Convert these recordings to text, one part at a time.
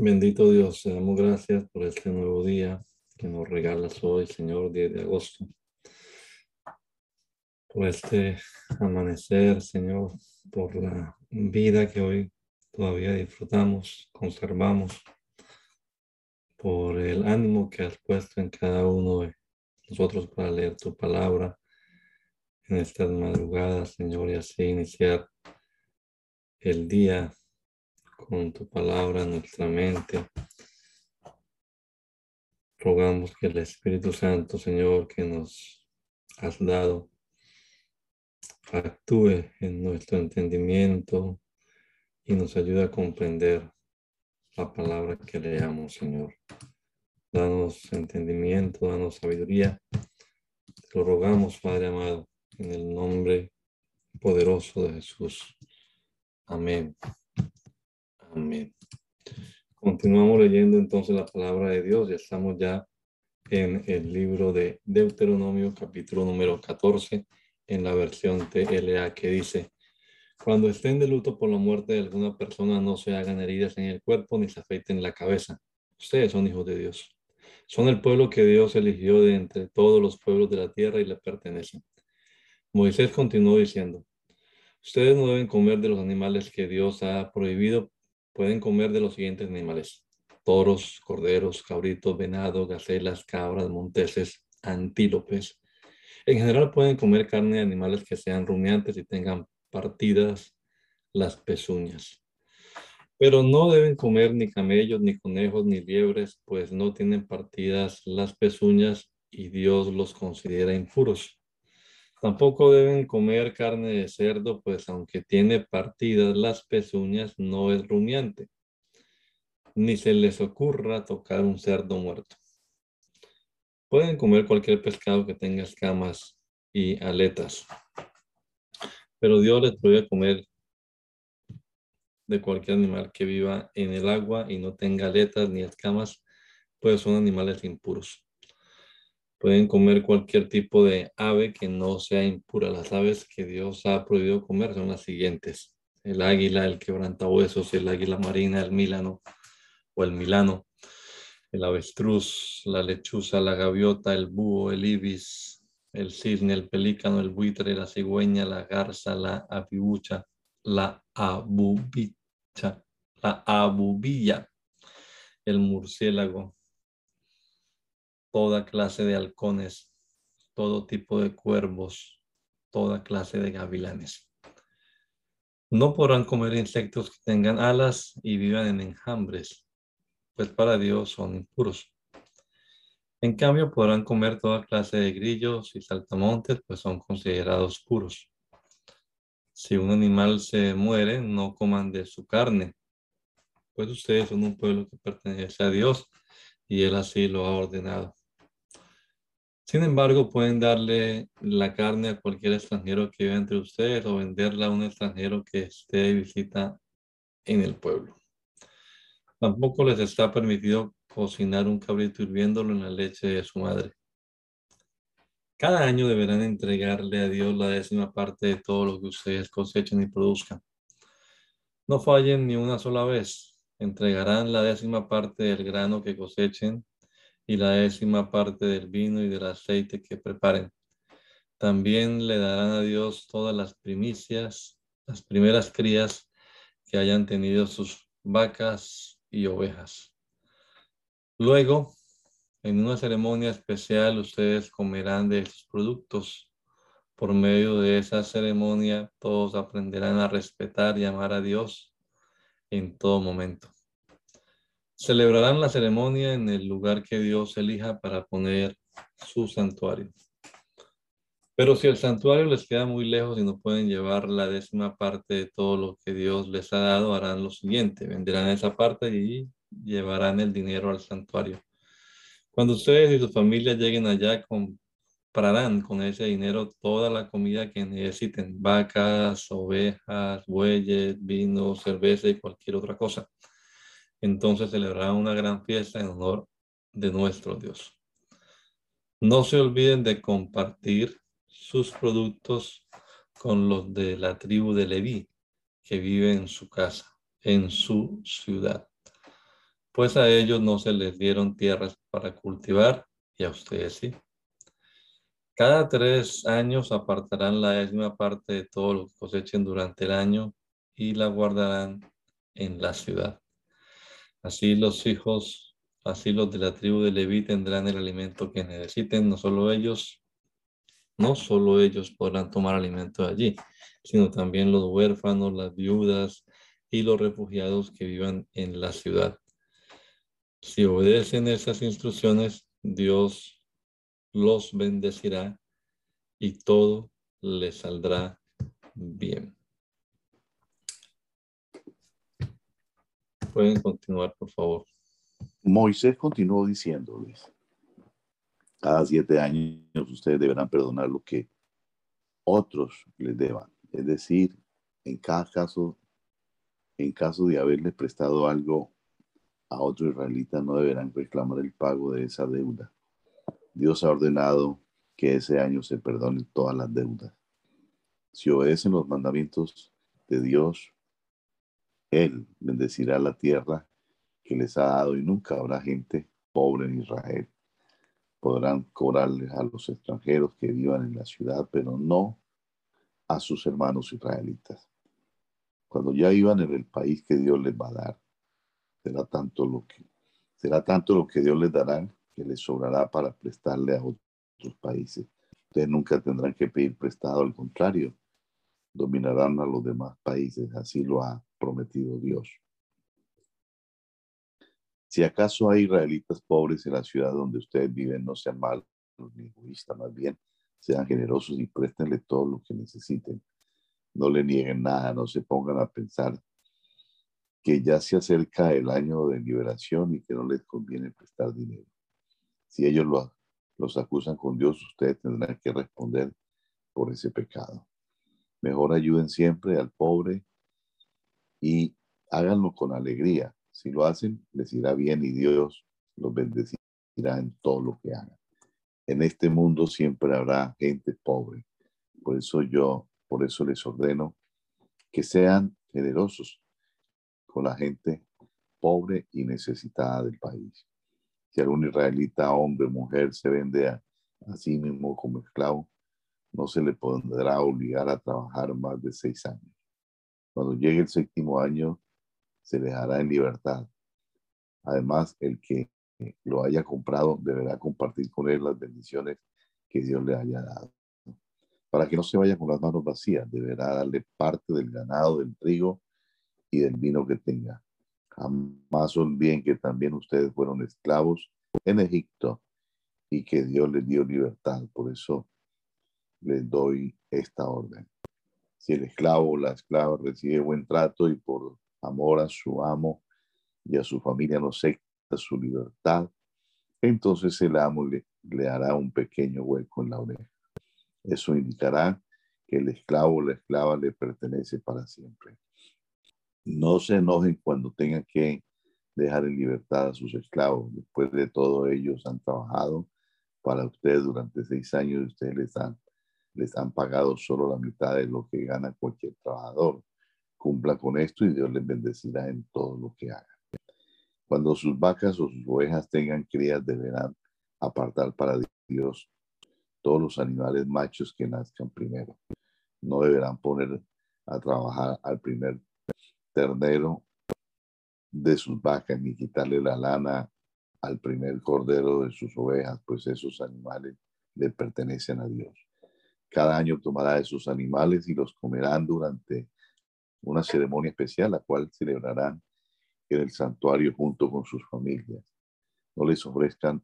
Bendito Dios, te damos gracias por este nuevo día que nos regalas hoy, Señor, 10 de agosto. Por este amanecer, Señor, por la vida que hoy todavía disfrutamos, conservamos, por el ánimo que has puesto en cada uno de nosotros para leer tu palabra en estas madrugadas, Señor, y así iniciar el día con tu palabra en nuestra mente. Rogamos que el Espíritu Santo, Señor, que nos has dado, actúe en nuestro entendimiento y nos ayude a comprender la palabra que leamos, Señor. Danos entendimiento, danos sabiduría. Te lo rogamos, Padre amado, en el nombre poderoso de Jesús. Amén. Amén. Continuamos leyendo entonces la palabra de Dios. Ya estamos ya en el libro de Deuteronomio, capítulo número 14, en la versión TLA que dice, cuando estén de luto por la muerte de alguna persona, no se hagan heridas en el cuerpo ni se afeiten la cabeza. Ustedes son hijos de Dios. Son el pueblo que Dios eligió de entre todos los pueblos de la tierra y le pertenecen. Moisés continuó diciendo, ustedes no deben comer de los animales que Dios ha prohibido pueden comer de los siguientes animales. Toros, corderos, cabritos, venados, gacelas, cabras, monteses, antílopes. En general pueden comer carne de animales que sean rumiantes y tengan partidas las pezuñas. Pero no deben comer ni camellos, ni conejos, ni liebres, pues no tienen partidas las pezuñas y Dios los considera impuros. Tampoco deben comer carne de cerdo, pues aunque tiene partidas las pezuñas, no es rumiante. Ni se les ocurra tocar un cerdo muerto. Pueden comer cualquier pescado que tenga escamas y aletas. Pero Dios les prohíbe comer de cualquier animal que viva en el agua y no tenga aletas ni escamas, pues son animales impuros. Pueden comer cualquier tipo de ave que no sea impura. Las aves que Dios ha prohibido comer son las siguientes. El águila, el quebrantahuesos, el águila marina, el milano o el milano, el avestruz, la lechuza, la gaviota, el búho, el ibis, el cisne, el pelícano, el buitre, la cigüeña, la garza, la abibucha, la abubicha, la abubilla, el murciélago, toda clase de halcones, todo tipo de cuervos, toda clase de gavilanes. No podrán comer insectos que tengan alas y vivan en enjambres, pues para Dios son impuros. En cambio, podrán comer toda clase de grillos y saltamontes, pues son considerados puros. Si un animal se muere, no coman de su carne, pues ustedes son un pueblo que pertenece a Dios y Él así lo ha ordenado. Sin embargo, pueden darle la carne a cualquier extranjero que viva entre ustedes o venderla a un extranjero que esté de visita en el pueblo. Tampoco les está permitido cocinar un cabrito hirviéndolo en la leche de su madre. Cada año deberán entregarle a Dios la décima parte de todo lo que ustedes cosechen y produzcan. No fallen ni una sola vez. Entregarán la décima parte del grano que cosechen y la décima parte del vino y del aceite que preparen. También le darán a Dios todas las primicias, las primeras crías que hayan tenido sus vacas y ovejas. Luego, en una ceremonia especial, ustedes comerán de esos productos. Por medio de esa ceremonia, todos aprenderán a respetar y amar a Dios en todo momento. Celebrarán la ceremonia en el lugar que Dios elija para poner su santuario. Pero si el santuario les queda muy lejos y no pueden llevar la décima parte de todo lo que Dios les ha dado, harán lo siguiente, venderán esa parte y llevarán el dinero al santuario. Cuando ustedes y su familia lleguen allá, comprarán con ese dinero toda la comida que necesiten, vacas, ovejas, bueyes, vino, cerveza y cualquier otra cosa. Entonces celebrarán una gran fiesta en honor de nuestro Dios. No se olviden de compartir sus productos con los de la tribu de Leví que vive en su casa, en su ciudad. Pues a ellos no se les dieron tierras para cultivar y a ustedes sí. Cada tres años apartarán la décima parte de todo lo que cosechen durante el año y la guardarán en la ciudad. Así los hijos, así los de la tribu de Leví tendrán el alimento que necesiten, no solo ellos, no solo ellos podrán tomar alimento allí, sino también los huérfanos, las viudas y los refugiados que vivan en la ciudad. Si obedecen esas instrucciones, Dios los bendecirá y todo les saldrá bien. Pueden continuar, por favor. Moisés continuó diciéndoles, cada siete años ustedes deberán perdonar lo que otros les deban. Es decir, en cada caso, en caso de haberles prestado algo a otro israelita, no deberán reclamar el pago de esa deuda. Dios ha ordenado que ese año se perdonen todas las deudas. Si obedecen los mandamientos de Dios, Él bendecirá la tierra que les ha dado y nunca habrá gente pobre en Israel podrán cobrarles a los extranjeros que vivan en la ciudad, pero no a sus hermanos israelitas. Cuando ya iban en el país que Dios les va a dar, será tanto lo que, será tanto lo que Dios les dará que les sobrará para prestarle a otros países. Ustedes nunca tendrán que pedir prestado, al contrario, dominarán a los demás países, así lo ha prometido Dios. Si acaso hay israelitas pobres en la ciudad donde ustedes viven, no sean malos ni egoístas, más bien sean generosos y préstenle todo lo que necesiten. No le nieguen nada, no se pongan a pensar que ya se acerca el año de liberación y que no les conviene prestar dinero. Si ellos los acusan con Dios, ustedes tendrán que responder por ese pecado. Mejor ayuden siempre al pobre y háganlo con alegría si lo hacen, les irá bien y Dios los bendecirá en todo lo que hagan. En este mundo siempre habrá gente pobre. Por eso yo, por eso les ordeno que sean generosos con la gente pobre y necesitada del país. Si algún israelita, hombre mujer, se vende a sí mismo como esclavo, no se le podrá obligar a trabajar más de seis años. Cuando llegue el séptimo año, se dejará en libertad. Además, el que lo haya comprado deberá compartir con él las bendiciones que Dios le haya dado. Para que no se vaya con las manos vacías, deberá darle parte del ganado, del trigo y del vino que tenga. Jamás olviden que también ustedes fueron esclavos en Egipto y que Dios les dio libertad. Por eso les doy esta orden. Si el esclavo o la esclava recibe buen trato y por amor a su amo y a su familia no acepta su libertad, entonces el amo le, hará un pequeño hueco en la oreja. Eso indicará que el esclavo o la esclava le pertenece para siempre. No se enojen cuando tengan que dejar en libertad a sus esclavos. Después de todo, ellos han trabajado para ustedes durante seis años y ustedes les han, les han pagado solo la mitad de lo que gana cualquier trabajador cumpla con esto y Dios les bendecirá en todo lo que hagan. Cuando sus vacas o sus ovejas tengan crías, deberán apartar para Dios todos los animales machos que nazcan primero. No deberán poner a trabajar al primer ternero de sus vacas, ni quitarle la lana al primer cordero de sus ovejas, pues esos animales le pertenecen a Dios. Cada año tomará esos animales y los comerán durante una ceremonia especial, la cual celebrarán en el santuario junto con sus familias. No les ofrezcan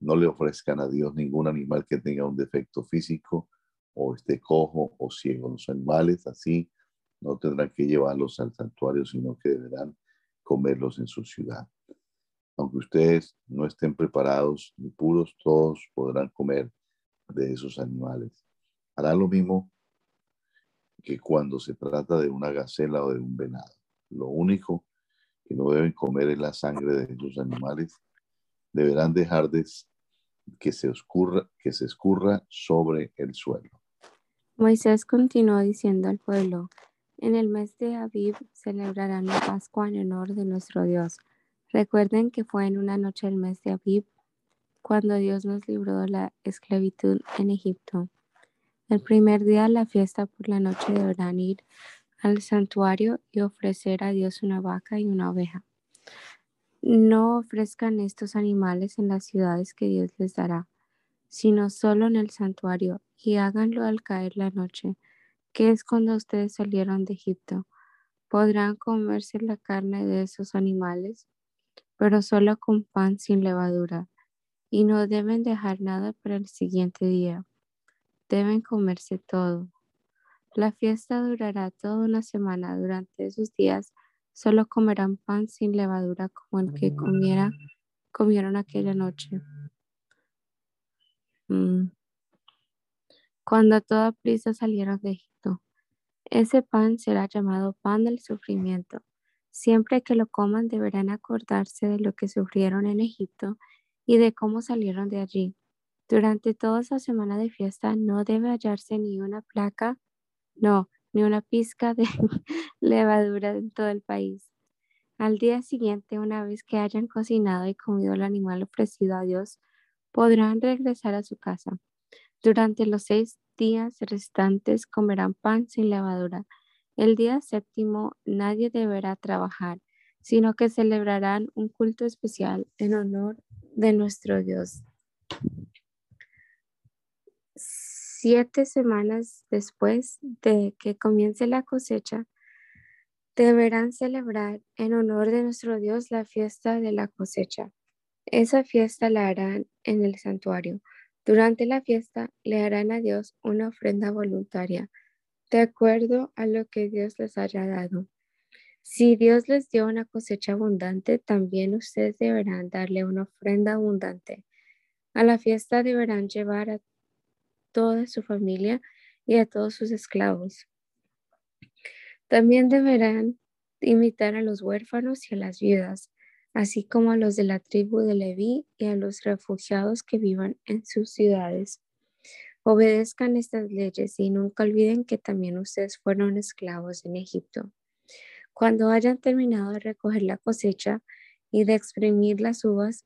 No le ofrezcan a Dios ningún animal que tenga un defecto físico o esté cojo o ciego. Los animales así no tendrán que llevarlos al santuario, sino que deberán comerlos en su ciudad. Aunque ustedes no estén preparados ni puros, todos podrán comer de esos animales. Hará lo mismo que cuando se trata de una gacela o de un venado. Lo único que no deben comer es la sangre de esos animales. Deberán dejar de que se, que se escurra sobre el suelo. Moisés continuó diciendo al pueblo, en el mes de Aviv celebrarán la Pascua en honor de nuestro Dios. Recuerden que fue en una noche del mes de Aviv cuando Dios nos libró de la esclavitud en Egipto. El primer día de la fiesta por la noche deberán ir al santuario y ofrecer a Dios una vaca y una oveja. No ofrezcan estos animales en las ciudades que Dios les dará, sino solo en el santuario, y háganlo al caer la noche, que es cuando ustedes salieron de Egipto. Podrán comerse la carne de esos animales, pero solo con pan sin levadura, y no deben dejar nada para el siguiente día deben comerse todo. La fiesta durará toda una semana. Durante esos días solo comerán pan sin levadura como el que comiera, comieron aquella noche. Mm. Cuando a toda prisa salieron de Egipto, ese pan será llamado pan del sufrimiento. Siempre que lo coman deberán acordarse de lo que sufrieron en Egipto y de cómo salieron de allí. Durante toda esa semana de fiesta no debe hallarse ni una placa, no, ni una pizca de levadura en todo el país. Al día siguiente, una vez que hayan cocinado y comido el animal ofrecido a Dios, podrán regresar a su casa. Durante los seis días restantes comerán pan sin levadura. El día séptimo nadie deberá trabajar, sino que celebrarán un culto especial en honor de nuestro Dios. Siete semanas después de que comience la cosecha, deberán celebrar en honor de nuestro Dios la fiesta de la cosecha. Esa fiesta la harán en el santuario. Durante la fiesta le harán a Dios una ofrenda voluntaria, de acuerdo a lo que Dios les haya dado. Si Dios les dio una cosecha abundante, también ustedes deberán darle una ofrenda abundante. A la fiesta deberán llevar a toda su familia y a todos sus esclavos. También deberán imitar a los huérfanos y a las viudas, así como a los de la tribu de Leví y a los refugiados que vivan en sus ciudades. Obedezcan estas leyes y nunca olviden que también ustedes fueron esclavos en Egipto. Cuando hayan terminado de recoger la cosecha y de exprimir las uvas,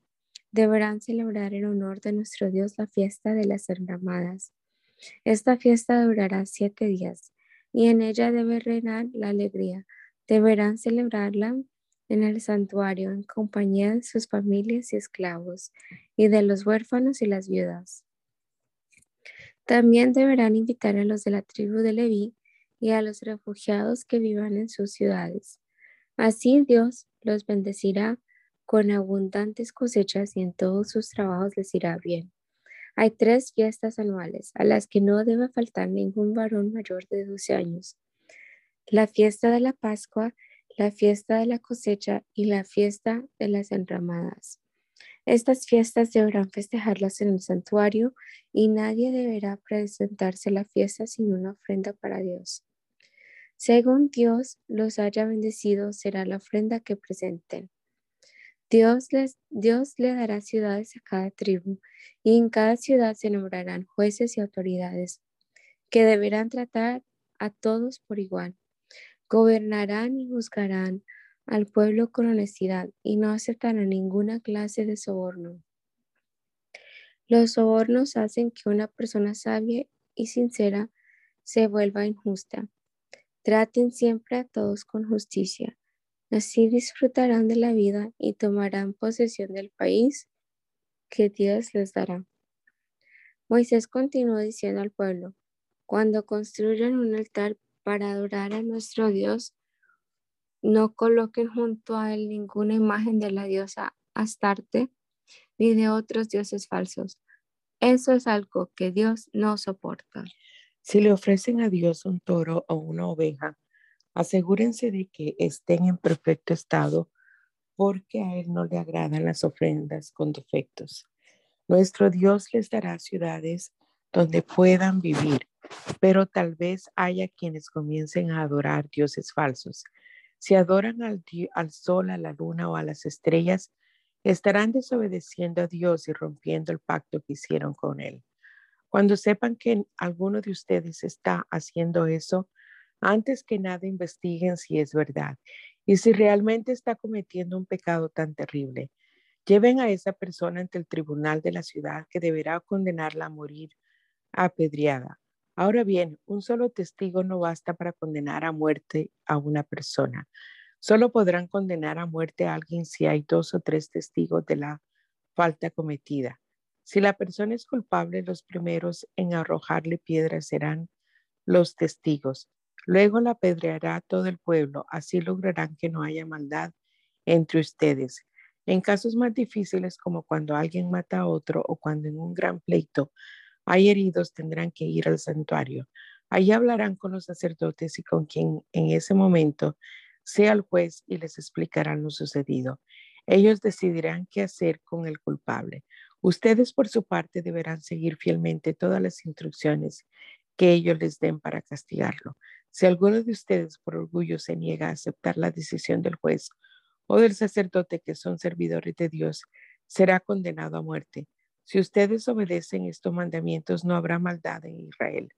deberán celebrar en honor de nuestro Dios la fiesta de las enramadas. Esta fiesta durará siete días y en ella debe reinar la alegría. Deberán celebrarla en el santuario en compañía de sus familias y esclavos y de los huérfanos y las viudas. También deberán invitar a los de la tribu de Leví y a los refugiados que vivan en sus ciudades. Así Dios los bendecirá con abundantes cosechas y en todos sus trabajos les irá bien. Hay tres fiestas anuales a las que no debe faltar ningún varón mayor de 12 años. La fiesta de la Pascua, la fiesta de la cosecha y la fiesta de las enramadas. Estas fiestas deberán festejarlas en el santuario y nadie deberá presentarse a la fiesta sin una ofrenda para Dios. Según Dios los haya bendecido, será la ofrenda que presenten. Dios, les, Dios le dará ciudades a cada tribu, y en cada ciudad se nombrarán jueces y autoridades, que deberán tratar a todos por igual. Gobernarán y juzgarán al pueblo con honestidad y no aceptarán ninguna clase de soborno. Los sobornos hacen que una persona sabia y sincera se vuelva injusta. Traten siempre a todos con justicia Así disfrutarán de la vida y tomarán posesión del país que Dios les dará. Moisés continuó diciendo al pueblo, cuando construyan un altar para adorar a nuestro Dios, no coloquen junto a él ninguna imagen de la diosa Astarte, ni de otros dioses falsos. Eso es algo que Dios no soporta. Si le ofrecen a Dios un toro o una oveja, asegúrense de que estén en perfecto estado porque a Él no le agradan las ofrendas con defectos. Nuestro Dios les dará ciudades donde puedan vivir, pero tal vez haya quienes comiencen a adorar dioses falsos. Si adoran al, al sol, a la luna o a las estrellas, estarán desobedeciendo a Dios y rompiendo el pacto que hicieron con Él. Cuando sepan que alguno de ustedes está haciendo eso, antes que nada investiguen si es verdad y si realmente está cometiendo un pecado tan terrible. Lleven a esa persona ante el tribunal de la ciudad que deberá condenarla a morir apedreada. Ahora bien, un solo testigo no basta para condenar a muerte a una persona. Solo podrán condenar a muerte a alguien si hay dos o tres testigos de la falta cometida. Si la persona es culpable, los primeros en arrojarle piedras serán los testigos. Luego la apedreará todo el pueblo. Así lograrán que no haya maldad entre ustedes. En casos más difíciles, como cuando alguien mata a otro o cuando en un gran pleito hay heridos, tendrán que ir al santuario. Allí hablarán con los sacerdotes y con quien en ese momento sea el juez y les explicarán lo sucedido. Ellos decidirán qué hacer con el culpable. Ustedes por su parte deberán seguir fielmente todas las instrucciones que ellos les den para castigarlo. Si alguno de ustedes por orgullo se niega a aceptar la decisión del juez o del sacerdote que son servidores de Dios, será condenado a muerte. Si ustedes obedecen estos mandamientos, no habrá maldad en Israel,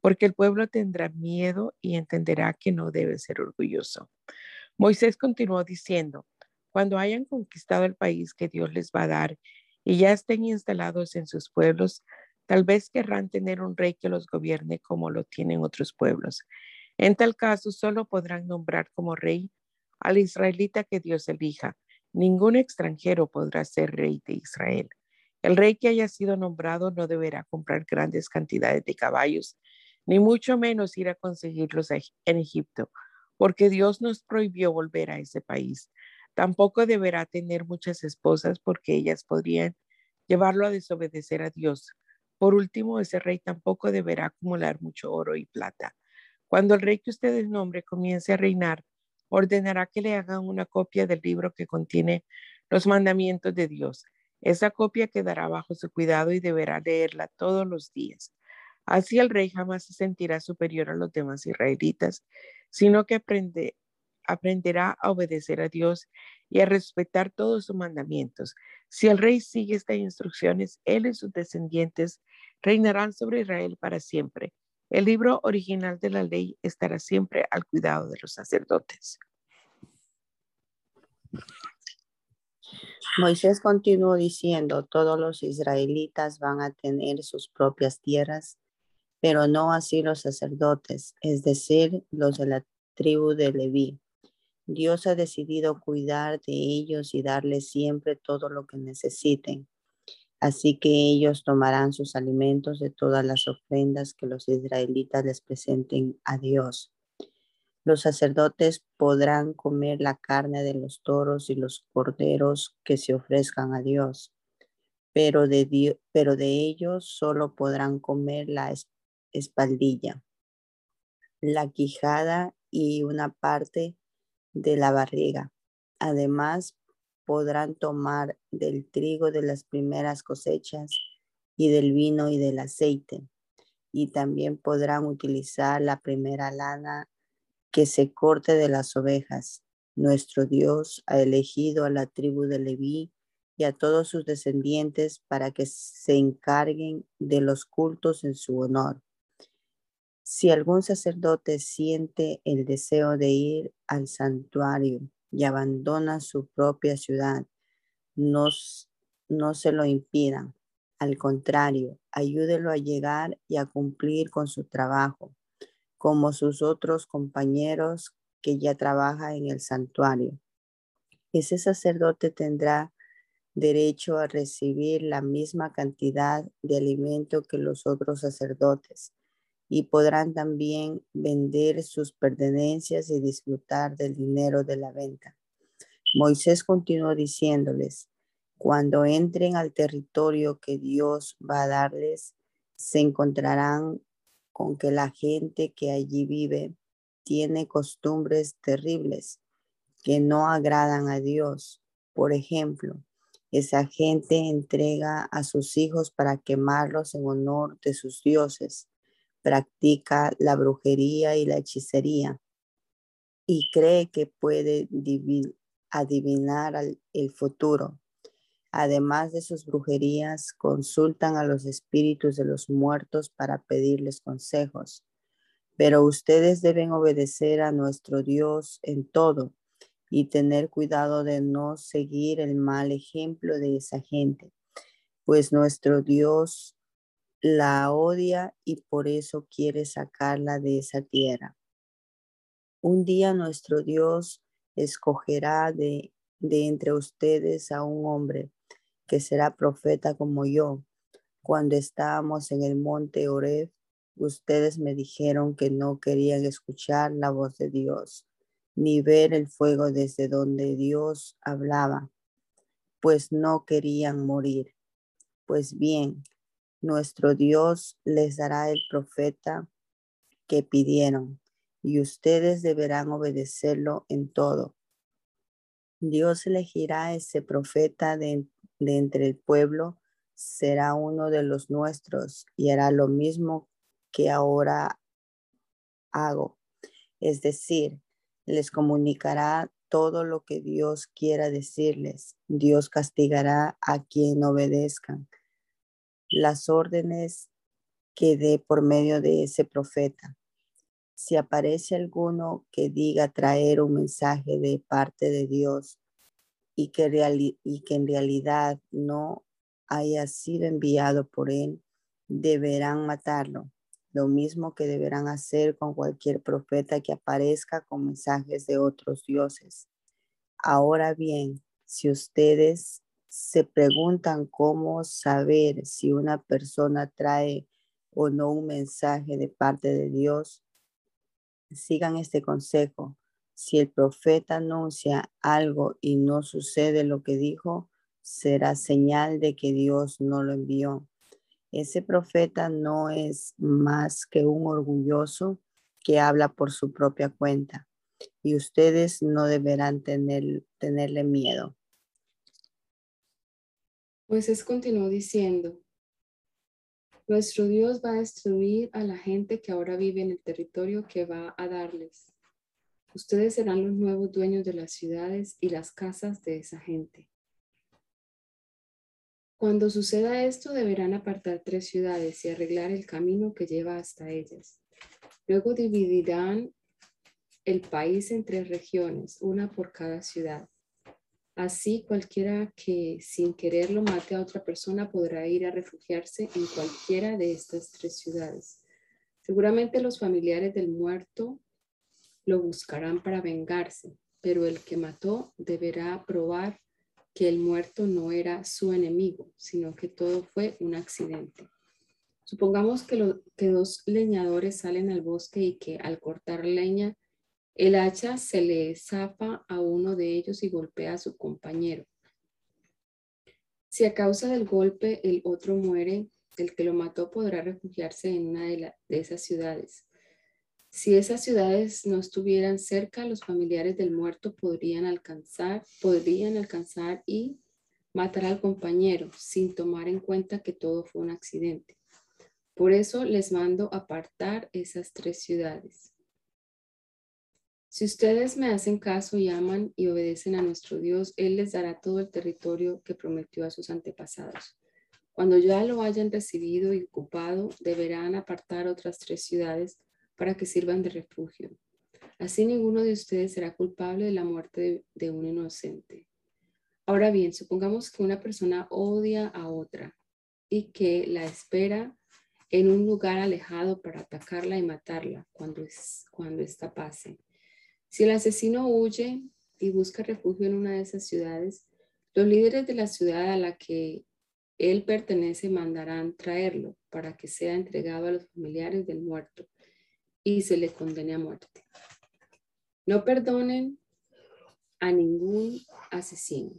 porque el pueblo tendrá miedo y entenderá que no debe ser orgulloso. Moisés continuó diciendo, cuando hayan conquistado el país que Dios les va a dar y ya estén instalados en sus pueblos, tal vez querrán tener un rey que los gobierne como lo tienen otros pueblos. En tal caso, solo podrán nombrar como rey al israelita que Dios elija. Ningún extranjero podrá ser rey de Israel. El rey que haya sido nombrado no deberá comprar grandes cantidades de caballos, ni mucho menos ir a conseguirlos en Egipto, porque Dios nos prohibió volver a ese país. Tampoco deberá tener muchas esposas, porque ellas podrían llevarlo a desobedecer a Dios. Por último, ese rey tampoco deberá acumular mucho oro y plata. Cuando el rey que ustedes nombre comience a reinar, ordenará que le hagan una copia del libro que contiene los mandamientos de Dios. Esa copia quedará bajo su cuidado y deberá leerla todos los días. Así el rey jamás se sentirá superior a los demás israelitas, sino que aprenderá a obedecer a Dios y a respetar todos sus mandamientos. Si el rey sigue estas instrucciones, él y sus descendientes reinarán sobre Israel para siempre. El libro original de la ley estará siempre al cuidado de los sacerdotes. Moisés continuó diciendo, todos los israelitas van a tener sus propias tierras, pero no así los sacerdotes, es decir, los de la tribu de Leví. Dios ha decidido cuidar de ellos y darles siempre todo lo que necesiten. Así que ellos tomarán sus alimentos de todas las ofrendas que los israelitas les presenten a Dios. Los sacerdotes podrán comer la carne de los toros y los corderos que se ofrezcan a Dios, pero de, ellos solo podrán comer la espaldilla, la quijada y una parte de la barriga. Además, podrán tomar del trigo de las primeras cosechas y del vino y del aceite. Y también podrán utilizar la primera lana que se corte de las ovejas. Nuestro Dios ha elegido a la tribu de Leví y a todos sus descendientes para que se encarguen de los cultos en su honor. Si algún sacerdote siente el deseo de ir al santuario y abandona su propia ciudad, no, no se lo impidan. Al contrario, ayúdelo a llegar y a cumplir con su trabajo, como sus otros compañeros que ya trabajan en el santuario. Ese sacerdote tendrá derecho a recibir la misma cantidad de alimento que los otros sacerdotes y podrán también vender sus pertenencias y disfrutar del dinero de la venta. Moisés continuó diciéndoles, Cuando entren al territorio que Dios va a darles, se encontrarán con que la gente que allí vive tiene costumbres terribles que no agradan a Dios. Por ejemplo, esa gente entrega a sus hijos para quemarlos en honor de sus dioses, practica la brujería y la hechicería y cree que puede adivinar el futuro. Además de sus brujerías, consultan a los espíritus de los muertos para pedirles consejos. Pero ustedes deben obedecer a nuestro Dios en todo y tener cuidado de no seguir el mal ejemplo de esa gente, pues nuestro Dios la odia y por eso quiere sacarla de esa tierra. Un día nuestro Dios escogerá de, de entre ustedes a un hombre que será profeta como yo. Cuando estábamos en el monte Oreb, ustedes me dijeron que no querían escuchar la voz de Dios, ni ver el fuego desde donde Dios hablaba, pues no querían morir. Pues bien, nuestro Dios les dará el profeta que pidieron, y ustedes deberán obedecerlo en todo. Dios elegirá ese profeta de de entre el pueblo será uno de los nuestros y hará lo mismo que ahora hago. Es decir, les comunicará todo lo que Dios quiera decirles. Dios castigará a quien obedezcan las órdenes que dé por medio de ese profeta. Si aparece alguno que diga traer un mensaje de parte de Dios, y que, y que en realidad no haya sido enviado por él, deberán matarlo. Lo mismo que deberán hacer con cualquier profeta que aparezca con mensajes de otros dioses. Ahora bien, si ustedes se preguntan cómo saber si una persona trae o no un mensaje de parte de Dios, sigan este consejo. Si el profeta anuncia algo y no sucede lo que dijo, será señal de que Dios no lo envió. Ese profeta no es más que un orgulloso que habla por su propia cuenta y ustedes no deberán tener, tenerle miedo. Pues es continuó diciendo, nuestro Dios va a destruir a la gente que ahora vive en el territorio que va a darles Ustedes serán los nuevos dueños de las ciudades y las casas de esa gente. Cuando suceda esto, deberán apartar tres ciudades y arreglar el camino que lleva hasta ellas. Luego dividirán el país en tres regiones, una por cada ciudad. Así cualquiera que sin quererlo mate a otra persona podrá ir a refugiarse en cualquiera de estas tres ciudades. Seguramente los familiares del muerto lo buscarán para vengarse, pero el que mató deberá probar que el muerto no era su enemigo, sino que todo fue un accidente. Supongamos que, que dos leñadores salen al bosque y que al cortar leña, el hacha se le zafa a uno de ellos y golpea a su compañero. Si a causa del golpe el otro muere, el que lo mató podrá refugiarse en una de esas ciudades. Si esas ciudades no estuvieran cerca, los familiares del muerto podrían alcanzar, podrían alcanzar y matar al compañero sin tomar en cuenta que todo fue un accidente. Por eso les mando apartar esas tres ciudades. Si ustedes me hacen caso y aman y obedecen a nuestro Dios, Él les dará todo el territorio que prometió a sus antepasados. Cuando ya lo hayan recibido y ocupado, deberán apartar otras tres ciudades para que sirvan de refugio. Así ninguno de ustedes será culpable de la muerte de, un inocente. Ahora bien, supongamos que una persona odia a otra y que la espera en un lugar alejado para atacarla y matarla cuando, cuando esta pase. Si el asesino huye y busca refugio en una de esas ciudades, los líderes de la ciudad a la que él pertenece mandarán traerlo para que sea entregado a los familiares del muerto y se le condene a muerte. No perdonen a ningún asesino.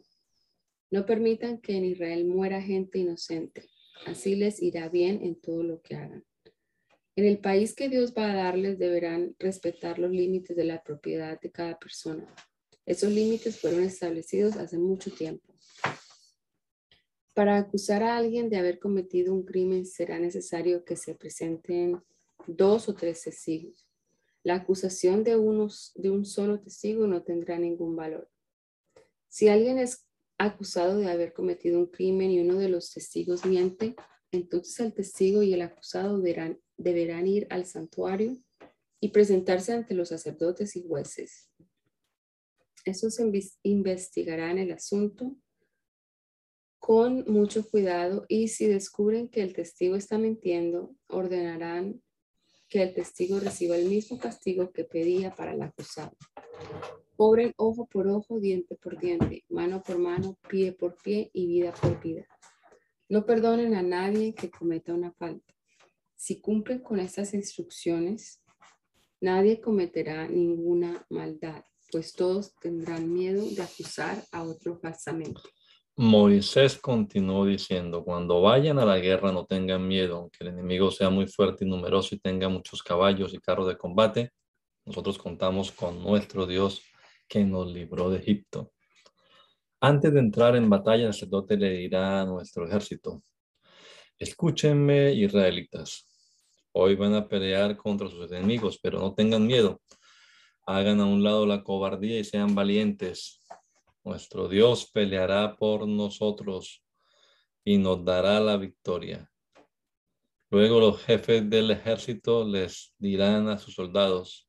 No permitan que en Israel muera gente inocente. Así les irá bien en todo lo que hagan. En el país que Dios va a darles deberán respetar los límites de la propiedad de cada persona. Esos límites fueron establecidos hace mucho tiempo. Para acusar a alguien de haber cometido un crimen será necesario que se presenten dos o tres testigos. La acusación de, unos, de un solo testigo no tendrá ningún valor. Si alguien es acusado de haber cometido un crimen y uno de los testigos miente, entonces el testigo y el acusado deberán, deberán ir al santuario y presentarse ante los sacerdotes y jueces. Estos investigarán el asunto con mucho cuidado y si descubren que el testigo está mintiendo, ordenarán que el testigo reciba el mismo castigo que pedía para el acusado. Cobren ojo por ojo, diente por diente, mano por mano, pie por pie y vida por vida. No perdonen a nadie que cometa una falta. Si cumplen con estas instrucciones, nadie cometerá ninguna maldad, pues todos tendrán miedo de acusar a otro falsamente. Moisés continuó diciendo, cuando vayan a la guerra no tengan miedo, aunque el enemigo sea muy fuerte y numeroso y tenga muchos caballos y carros de combate, nosotros contamos con nuestro Dios que nos libró de Egipto. Antes de entrar en batalla, el sacerdote le dirá a nuestro ejército, escúchenme israelitas, hoy van a pelear contra sus enemigos, pero no tengan miedo, hagan a un lado la cobardía y sean valientes. Nuestro Dios peleará por nosotros y nos dará la victoria. Luego los jefes del ejército les dirán a sus soldados,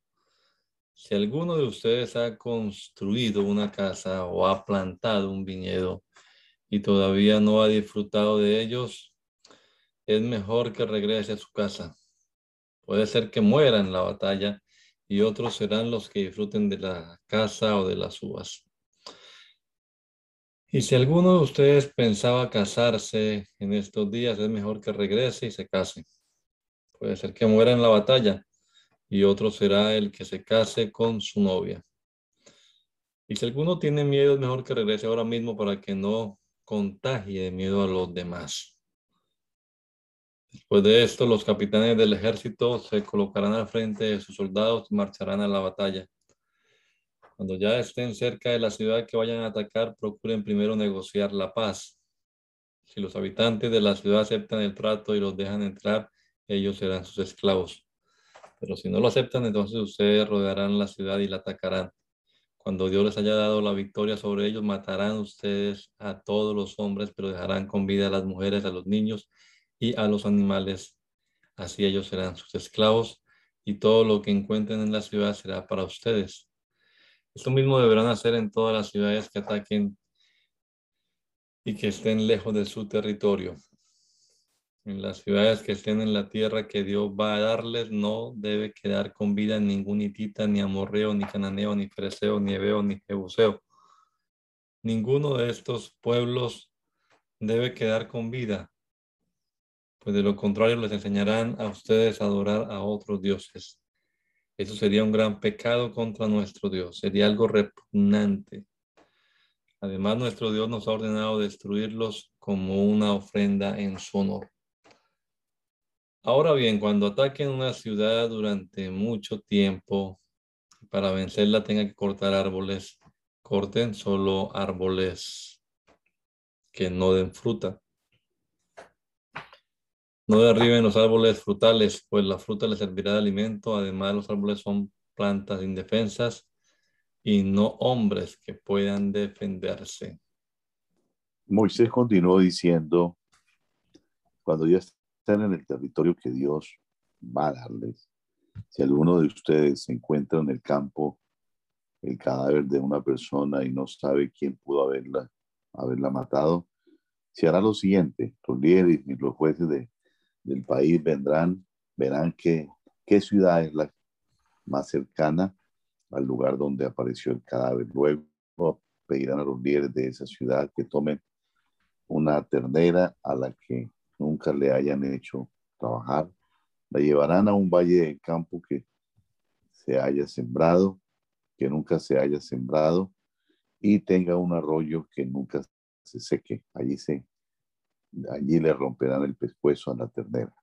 si alguno de ustedes ha construido una casa o ha plantado un viñedo y todavía no ha disfrutado de ellos, es mejor que regrese a su casa. Puede ser que muera en la batalla y otros serán los que disfruten de la casa o de las uvas. Y si alguno de ustedes pensaba casarse en estos días, es mejor que regrese y se case. Puede ser que muera en la batalla y otro será el que se case con su novia. Y si alguno tiene miedo, es mejor que regrese ahora mismo para que no contagie de miedo a los demás. Después de esto, los capitanes del ejército se colocarán al frente de sus soldados y marcharán a la batalla. Cuando ya estén cerca de la ciudad que vayan a atacar, procuren primero negociar la paz. Si los habitantes de la ciudad aceptan el trato y los dejan entrar, ellos serán sus esclavos. Pero si no lo aceptan, entonces ustedes rodearán la ciudad y la atacarán. Cuando Dios les haya dado la victoria sobre ellos, matarán ustedes a todos los hombres, pero dejarán con vida a las mujeres, a los niños y a los animales. Así ellos serán sus esclavos y todo lo que encuentren en la ciudad será para ustedes. Esto mismo deberán hacer en todas las ciudades que ataquen y que estén lejos de su territorio. En las ciudades que estén en la tierra que Dios va a darles, no debe quedar con vida ningún hitita, ni amorreo, ni cananeo, ni fereceo, ni hebeo, ni jebuseo. Ninguno de estos pueblos debe quedar con vida, pues de lo contrario les enseñarán a ustedes a adorar a otros dioses. Eso sería un gran pecado contra nuestro Dios, sería algo repugnante. Además, nuestro Dios nos ha ordenado destruirlos como una ofrenda en su honor. Ahora bien, cuando ataquen una ciudad durante mucho tiempo, para vencerla tengan que cortar árboles, corten solo árboles que no den fruta. No derriben los árboles frutales, pues la fruta les servirá de alimento. Además, los árboles son plantas indefensas y no hombres que puedan defenderse. Moisés continuó diciendo, cuando ya en el territorio que Dios va a darles. Si alguno de ustedes se encuentra en el campo el cadáver de una persona y no sabe quién pudo haberla, haberla matado, se hará lo siguiente. Los líderes y los jueces de, del país vendrán, verán que, qué ciudad es la más cercana al lugar donde apareció el cadáver. Luego pedirán a los líderes de esa ciudad que tomen una ternera a la que nunca le hayan hecho trabajar. La llevarán a un valle de campo que se haya sembrado, que nunca se haya sembrado y tenga un arroyo que nunca se seque. Allí, se, allí le romperán el pescuezo a la ternera.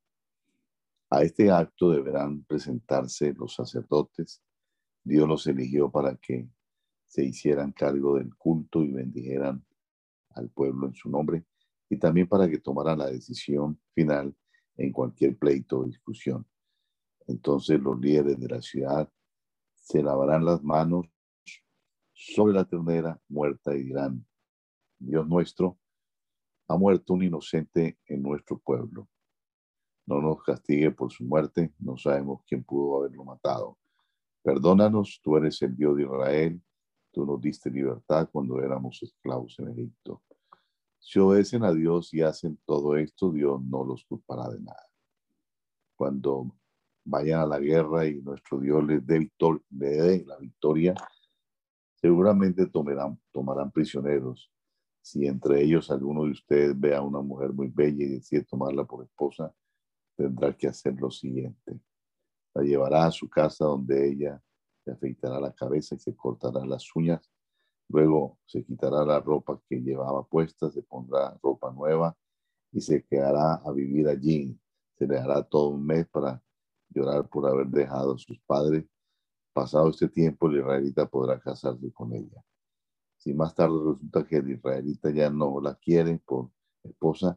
A este acto deberán presentarse los sacerdotes. Dios los eligió para que se hicieran cargo del culto y bendijeran al pueblo en su nombre y también para que tomaran la decisión final en cualquier pleito o discusión. Entonces los líderes de la ciudad se lavarán las manos sobre la ternera muerta y dirán, Dios nuestro, ha muerto un inocente en nuestro pueblo. No nos castigue por su muerte, no sabemos quién pudo haberlo matado. Perdónanos, tú eres el Dios de Israel, tú nos diste libertad cuando éramos esclavos en Egipto. Si obedecen a Dios y hacen todo esto, Dios no los culpará de nada. Cuando vayan a la guerra y nuestro Dios les dé, la victoria, seguramente tomarán, tomarán prisioneros. Si entre ellos alguno de ustedes ve a una mujer muy bella y decide tomarla por esposa, tendrá que hacer lo siguiente. La llevará a su casa donde ella se afeitará la cabeza y se cortará las uñas. Luego se quitará la ropa que llevaba puesta, se pondrá ropa nueva y se quedará a vivir allí. Se le hará todo un mes para llorar por haber dejado a sus padres. Pasado este tiempo, el israelita podrá casarse con ella. Si más tarde resulta que el israelita ya no la quiere por esposa,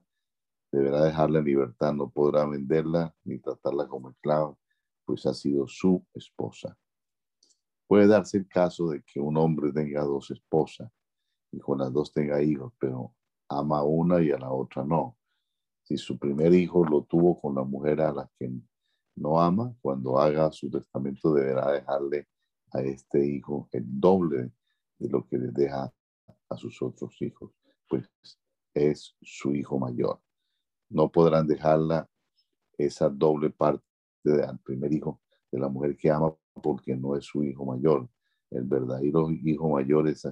deberá dejarla en libertad, no podrá venderla ni tratarla como esclava, pues ha sido su esposa. Puede darse el caso de que un hombre tenga dos esposas y con las dos tenga hijos, pero ama a una y a la otra no. Si su primer hijo lo tuvo con la mujer a la que no ama, cuando haga su testamento deberá dejarle a este hijo el doble de lo que le deja a sus otros hijos, pues es su hijo mayor. No podrán dejarla esa doble parte al primer hijo de la mujer que ama porque no es su hijo mayor. El verdadero hijo mayor es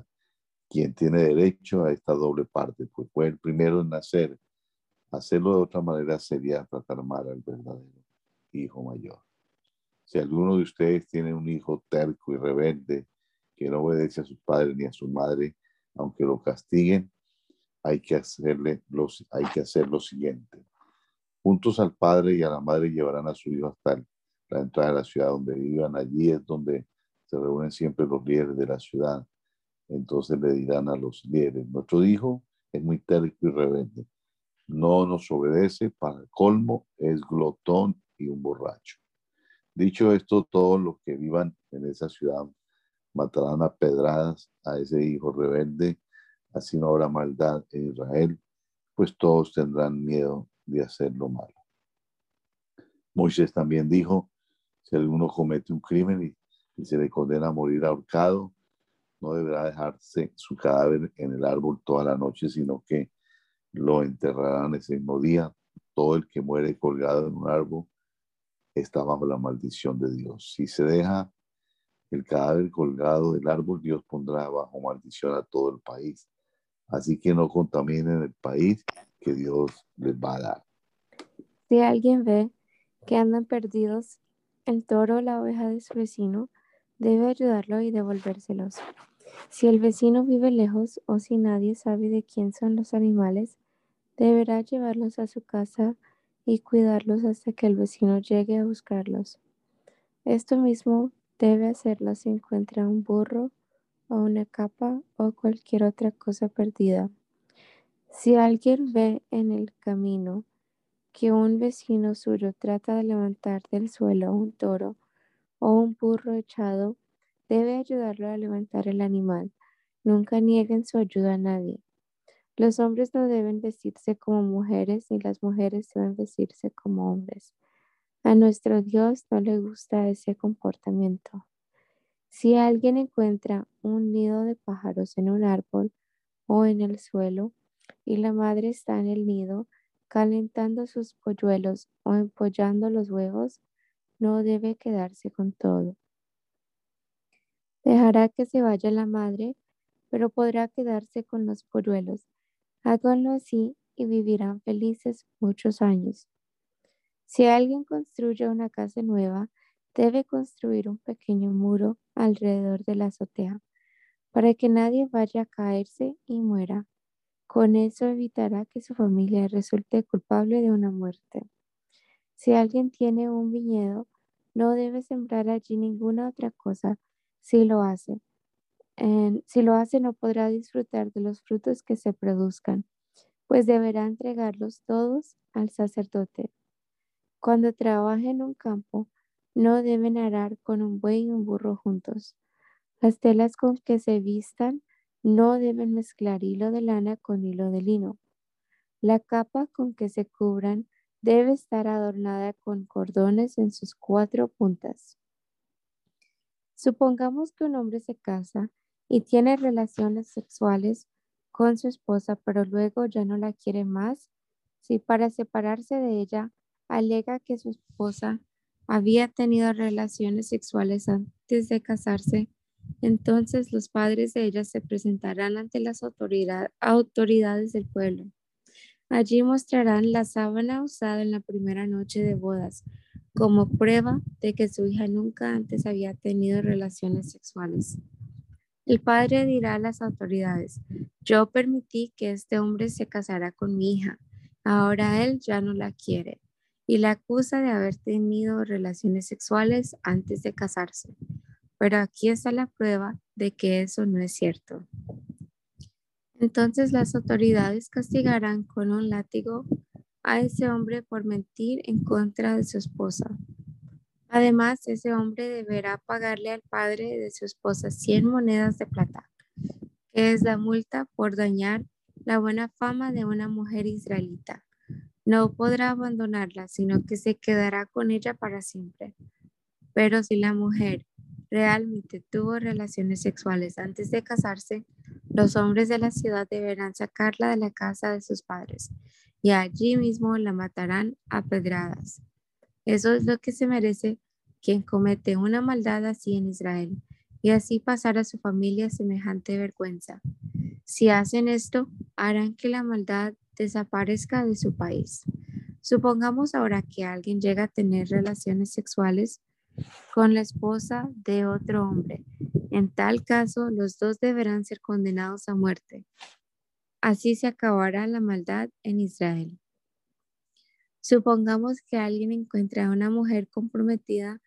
quien tiene derecho a esta doble parte, pues fue el primero en nacer. Hacerlo de otra manera sería tratar mal al verdadero hijo mayor. Si alguno de ustedes tiene un hijo terco y rebelde que no obedece a sus padres ni a su madre, aunque lo castiguen, hay que, hacerle los, hay que hacer lo siguiente. Juntos al padre y a la madre llevarán a su hijo hasta la entrada de la ciudad donde vivan. Allí es donde se reúnen siempre los líderes de la ciudad. Entonces le dirán a los líderes, nuestro hijo es muy terco y rebelde. No nos obedece, para el colmo es glotón y un borracho. Dicho esto, todos los que vivan en esa ciudad matarán a pedradas a ese hijo rebelde, así no habrá maldad en Israel, pues todos tendrán miedo de hacer lo malo. Moisés también dijo, si alguno comete un crimen y, se le condena a morir ahorcado, no deberá dejarse su cadáver en el árbol toda la noche, sino que lo enterrarán ese mismo día. Todo el que muere colgado en un árbol está bajo la maldición de Dios. Si se deja el cadáver colgado del árbol, Dios pondrá bajo maldición a todo el país. Así que no contaminen el país que Dios les va a dar. Si alguien ve que andan perdidos el toro o la oveja de su vecino, debe ayudarlo y devolvérselos. Si el vecino vive lejos o si nadie sabe de quién son los animales, deberá llevarlos a su casa y cuidarlos hasta que el vecino llegue a buscarlos. Esto mismo debe hacerlo si encuentra un burro o una capa o cualquier otra cosa perdida. Si alguien ve en el camino que un vecino suyo trata de levantar del suelo un toro o un burro echado, debe ayudarlo a levantar el animal. Nunca nieguen su ayuda a nadie. Los hombres no deben vestirse como mujeres ni las mujeres deben vestirse como hombres. A nuestro Dios no le gusta ese comportamiento. Si alguien encuentra un nido de pájaros en un árbol o en el suelo y la madre está en el nido calentando sus polluelos o empollando los huevos, no debe quedarse con todo. Dejará que se vaya la madre, pero podrá quedarse con los polluelos Háganlo así y vivirán felices muchos años. Si alguien construye una casa nueva, debe construir un pequeño muro alrededor de la azotea para que nadie vaya a caerse y muera. Con eso evitará que su familia resulte culpable de una muerte. Si alguien tiene un viñedo, no debe sembrar allí ninguna otra cosa si lo hace. si lo hace, no podrá disfrutar de los frutos que se produzcan, pues deberá entregarlos todos al sacerdote. Cuando trabaje en un campo, no deben arar con un buey y un burro juntos. Las telas con que se vistan no deben mezclar hilo de lana con hilo de lino. La capa con que se cubran debe estar adornada con cordones en sus cuatro puntas. Supongamos que un hombre se casa y tiene relaciones sexuales con su esposa, pero luego ya no la quiere más. Si para separarse de ella alega que su esposa había tenido relaciones sexuales antes de casarse, entonces los padres de ella se presentarán ante las autoridades del pueblo. Allí mostrarán la sábana usada en la primera noche de bodas como prueba de que su hija nunca antes había tenido relaciones sexuales. El padre dirá a las autoridades, yo permití que este hombre se casara con mi hija, ahora él ya no la quiere y la acusa de haber tenido relaciones sexuales antes de casarse. Pero aquí está la prueba de que eso no es cierto. Entonces las autoridades castigarán con un látigo a ese hombre por mentir en contra de su esposa. Además, ese hombre deberá pagarle al padre de su esposa 100 monedas de plata, que es la multa por dañar la buena fama de una mujer israelita. No podrá abandonarla, sino que se quedará con ella para siempre. Pero si la mujer realmente tuvo relaciones sexuales antes de casarse, los hombres de la ciudad deberán sacarla de la casa de sus padres y allí mismo la matarán a pedradas. Eso es lo que se merece quien comete una maldad así en Israel y así pasar a su familia semejante vergüenza. Si hacen esto, harán que la maldad desaparezca de su país. Supongamos ahora que alguien llega a tener relaciones sexuales con la esposa de otro hombre. En tal caso, los dos deberán ser condenados a muerte. Así se acabará la maldad en Israel. Supongamos que alguien encuentra a una mujer comprometida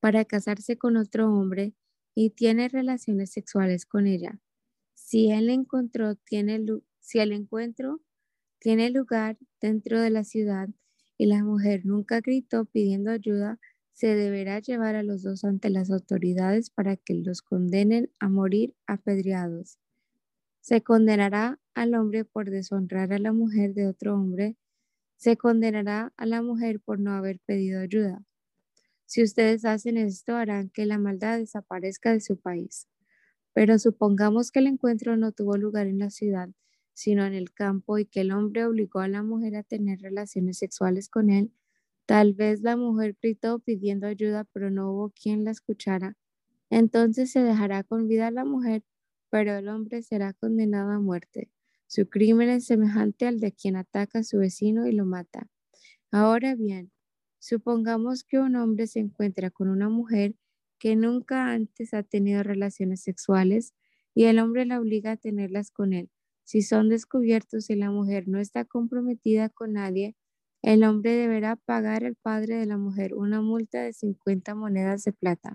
para casarse con otro hombre y tiene relaciones sexuales con ella. Si el, encontró, tiene, si el encuentro tiene lugar dentro de la ciudad y la mujer nunca gritó pidiendo ayuda, se deberá llevar a los dos ante las autoridades para que los condenen a morir apedreados. Se condenará al hombre por deshonrar a la mujer de otro hombre. Se condenará a la mujer por no haber pedido ayuda. Si ustedes hacen esto, harán que la maldad desaparezca de su país. Pero supongamos que el encuentro no tuvo lugar en la ciudad, sino en el campo y que el hombre obligó a la mujer a tener relaciones sexuales con él Tal vez la mujer gritó pidiendo ayuda, pero no hubo quien la escuchara. Entonces se dejará con vida a la mujer, pero el hombre será condenado a muerte. Su crimen es semejante al de quien ataca a su vecino y lo mata. Ahora bien, supongamos que un hombre se encuentra con una mujer que nunca antes ha tenido relaciones sexuales y el hombre la obliga a tenerlas con él. Si son descubiertos y la mujer no está comprometida con nadie, el hombre deberá pagar al padre de la mujer una multa de 50 monedas de plata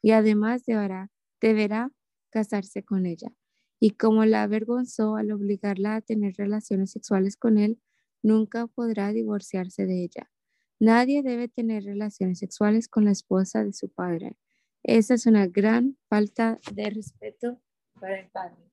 y además deberá, deberá casarse con ella. Y como la avergonzó al obligarla a tener relaciones sexuales con él, nunca podrá divorciarse de ella. Nadie debe tener relaciones sexuales con la esposa de su padre. Esa es una gran falta de respeto para el padre.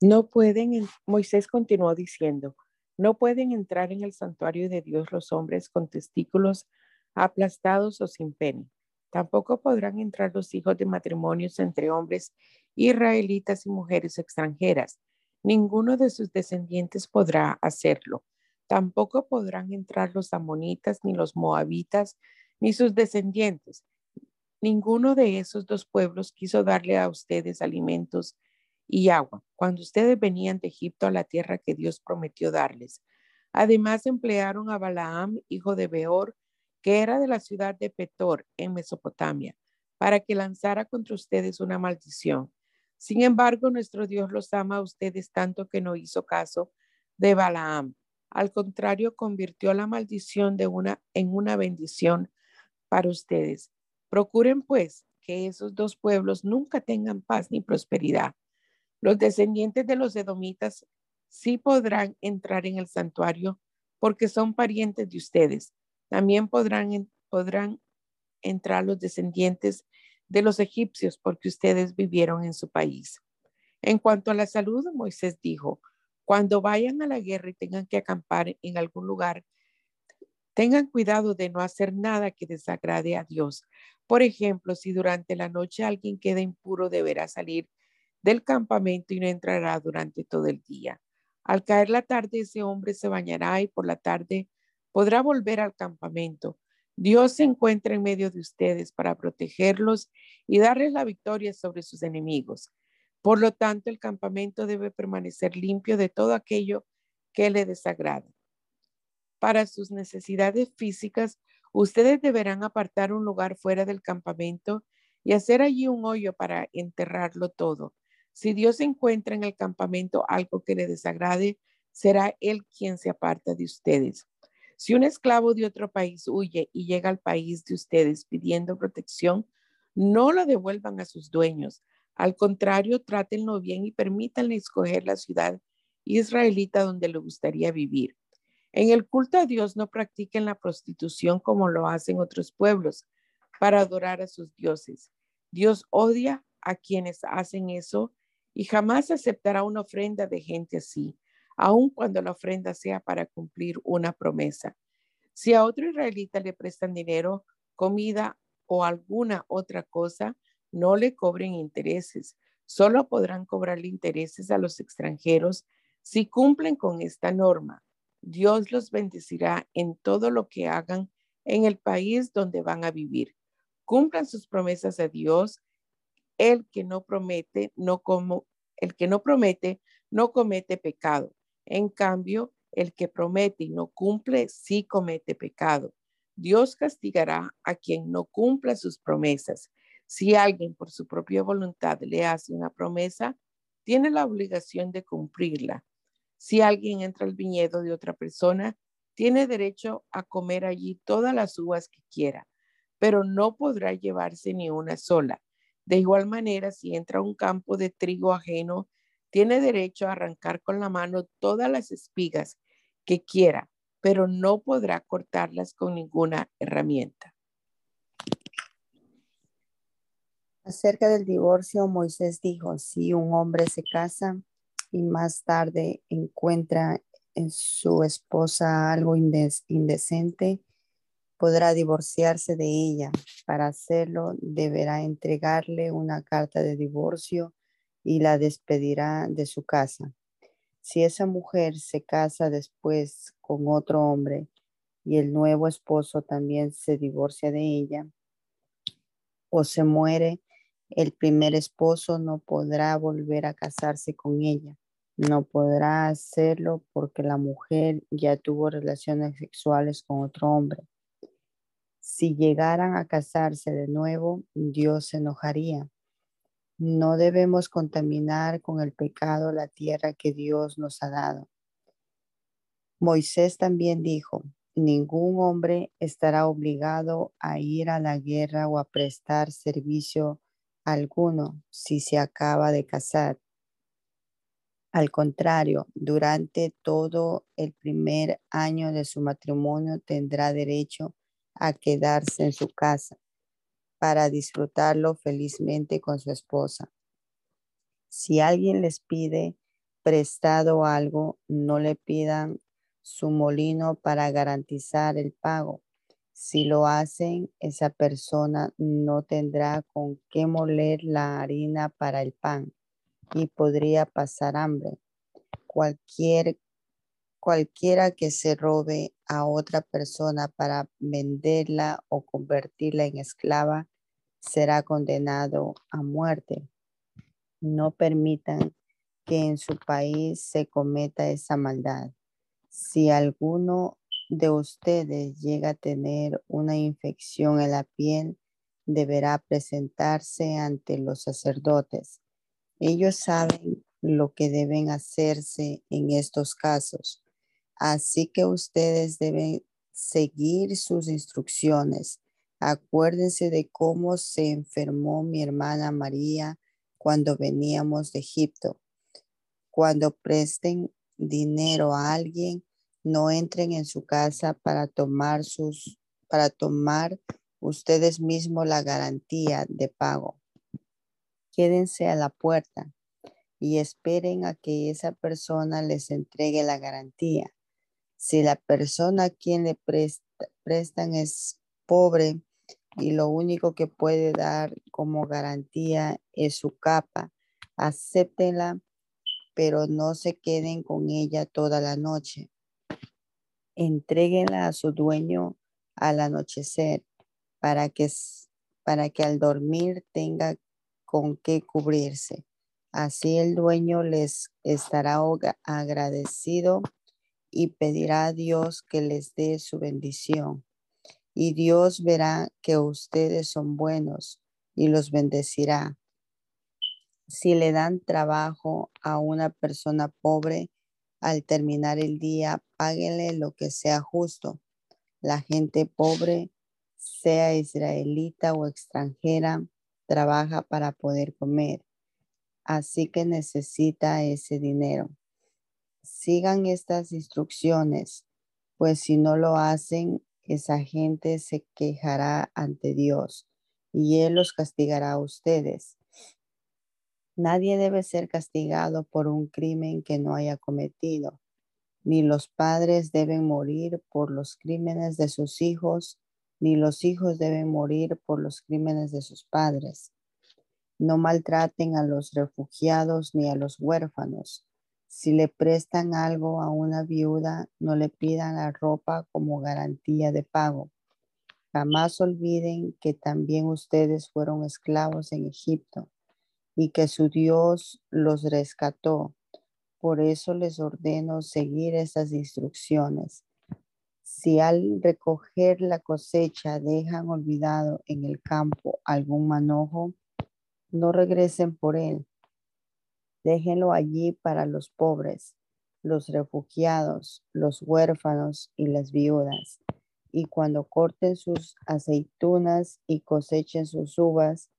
No pueden, Moisés continuó diciendo, no pueden entrar en el santuario de Dios los hombres con testículos aplastados o sin pene. Tampoco podrán entrar los hijos de matrimonios entre hombres israelitas y mujeres extranjeras. Ninguno de sus descendientes podrá hacerlo. Tampoco podrán entrar los amonitas, ni los moabitas, ni sus descendientes. Ninguno de esos dos pueblos quiso darle a ustedes alimentos y agua, cuando ustedes venían de Egipto a la tierra que Dios prometió darles. Además emplearon a Balaam, hijo de Beor, que era de la ciudad de Petor, en Mesopotamia, para que lanzara contra ustedes una maldición. Sin embargo, nuestro Dios los ama a ustedes tanto que no hizo caso de Balaam. Al contrario, convirtió la maldición de una en una bendición para ustedes. Procuren pues que esos dos pueblos nunca tengan paz ni prosperidad. Los descendientes de los edomitas sí podrán entrar en el santuario porque son parientes de ustedes. También podrán, entrar los descendientes de los egipcios porque ustedes vivieron en su país. En cuanto a la salud, Moisés dijo, cuando vayan a la guerra y tengan que acampar en algún lugar, tengan cuidado de no hacer nada que desagrade a Dios. Por ejemplo, si durante la noche alguien queda impuro, deberá salir del campamento y no entrará durante todo el día. Al caer la tarde, ese hombre se bañará y por la tarde podrá volver al campamento. Dios se encuentra en medio de ustedes para protegerlos y darles la victoria sobre sus enemigos. Por lo tanto, el campamento debe permanecer limpio de todo aquello que le desagrada. Para sus necesidades físicas, ustedes deberán apartar un lugar fuera del campamento y hacer allí un hoyo para enterrarlo todo. Si Dios encuentra en el campamento algo que le desagrade, será Él quien se aparta de ustedes. Si un esclavo de otro país huye y llega al país de ustedes pidiendo protección, no lo devuelvan a sus dueños. Al contrario, trátenlo bien y permítanle escoger la ciudad israelita donde le gustaría vivir. En el culto a Dios no practiquen la prostitución como lo hacen otros pueblos para adorar a sus dioses. Dios odia a quienes hacen eso y jamás aceptará una ofrenda de gente así, aun cuando la ofrenda sea para cumplir una promesa. Si a otro israelita le prestan dinero, comida o alguna otra cosa, no le cobren intereses. Solo podrán cobrarle intereses a los extranjeros si cumplen con esta norma. Dios los bendecirá en todo lo que hagan en el país donde van a vivir. Cumplan sus promesas a Dios el que no promete, no como, el que no promete, no comete pecado. En cambio, el que promete y no cumple, sí comete pecado. Dios castigará a quien no cumpla sus promesas. Si alguien por su propia voluntad le hace una promesa, tiene la obligación de cumplirla. Si alguien entra al viñedo de otra persona, tiene derecho a comer allí todas las uvas que quiera, pero no podrá llevarse ni una sola. De igual manera, si entra a un campo de trigo ajeno, tiene derecho a arrancar con la mano todas las espigas que quiera, pero no podrá cortarlas con ninguna herramienta. Acerca del divorcio, Moisés dijo, si un hombre se casa y más tarde encuentra en su esposa algo indecente, podrá divorciarse de ella. Para hacerlo, deberá entregarle una carta de divorcio y la despedirá de su casa. Si esa mujer se casa después con otro hombre y el nuevo esposo también se divorcia de ella o se muere, el primer esposo no podrá volver a casarse con ella. No podrá hacerlo porque la mujer ya tuvo relaciones sexuales con otro hombre. Si llegaran a casarse de nuevo, Dios se enojaría. No debemos contaminar con el pecado la tierra que Dios nos ha dado. Moisés también dijo, ningún hombre estará obligado a ir a la guerra o a prestar servicio alguno si se acaba de casar. Al contrario, durante todo el primer año de su matrimonio tendrá derecho a quedarse en su casa para disfrutarlo felizmente con su esposa. Si alguien les pide prestado algo, no le pidan su molino para garantizar el pago. Si lo hacen, esa persona no tendrá con qué moler la harina para el pan y podría pasar hambre. Cualquier Cualquiera que se robe a otra persona para venderla o convertirla en esclava será condenado a muerte. No permitan que en su país se cometa esa maldad. Si alguno de ustedes llega a tener una infección en la piel, deberá presentarse ante los sacerdotes. Ellos saben lo que deben hacerse en estos casos. Así que ustedes deben seguir sus instrucciones. Acuérdense de cómo se enfermó mi hermana María cuando veníamos de Egipto. Cuando presten dinero a alguien, no entren en su casa para tomar sus para tomar ustedes mismos la garantía de pago. Quédense a la puerta y esperen a que esa persona les entregue la garantía. Si la persona a quien le prestan es pobre y lo único que puede dar como garantía es su capa, acéptenla, pero no se queden con ella toda la noche. Entréguenla a su dueño al anochecer para que, para que al dormir tenga con qué cubrirse. Así el dueño les estará agradecido y pedirá a Dios que les dé su bendición. Y Dios verá que ustedes son buenos y los bendecirá. Si le dan trabajo a una persona pobre, al terminar el día, páguenle lo que sea justo. La gente pobre, sea israelita o extranjera, trabaja para poder comer. Así que necesita ese dinero. Sigan estas instrucciones, pues si no lo hacen, esa gente se quejará ante Dios y Él los castigará a ustedes. Nadie debe ser castigado por un crimen que no haya cometido, ni los padres deben morir por los crímenes de sus hijos, ni los hijos deben morir por los crímenes de sus padres. No maltraten a los refugiados ni a los huérfanos. Si le prestan algo a una viuda, no le pidan la ropa como garantía de pago. Jamás olviden que también ustedes fueron esclavos en Egipto y que su Dios los rescató. Por eso les ordeno seguir esas instrucciones. Si al recoger la cosecha dejan olvidado en el campo algún manojo, no regresen por él. Déjenlo allí para los pobres, los refugiados, los huérfanos y las viudas. Y cuando corten sus aceitunas y cosechen sus uvas,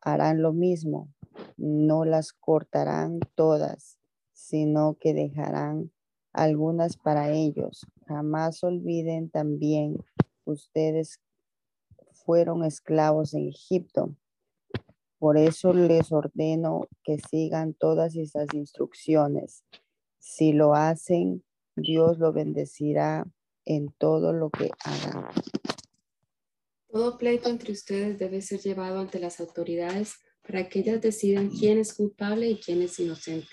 harán lo mismo no las cortarán todas, sino que dejarán algunas para ellos. Jamás olviden también, ustedes fueron esclavos en Egipto. Por eso les ordeno que sigan todas esas instrucciones. Si lo hacen, Dios lo bendecirá en todo lo que hagan. Todo pleito entre ustedes debe ser llevado ante las autoridades para que ellas decidan quién es culpable y quién es inocente.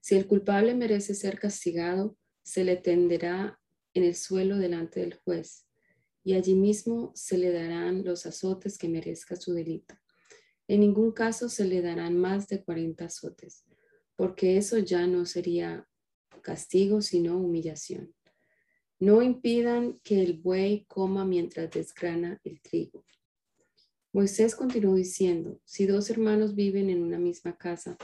Si el culpable merece ser castigado, se le tenderá en el suelo delante del juez y allí mismo se le darán los azotes que merezca su delito. En ningún caso se le darán más de 40 azotes, porque eso ya no sería castigo, sino humillación. No impidan que el buey coma mientras desgrana el trigo. Moisés continuó diciendo, si dos hermanos viven en una misma casa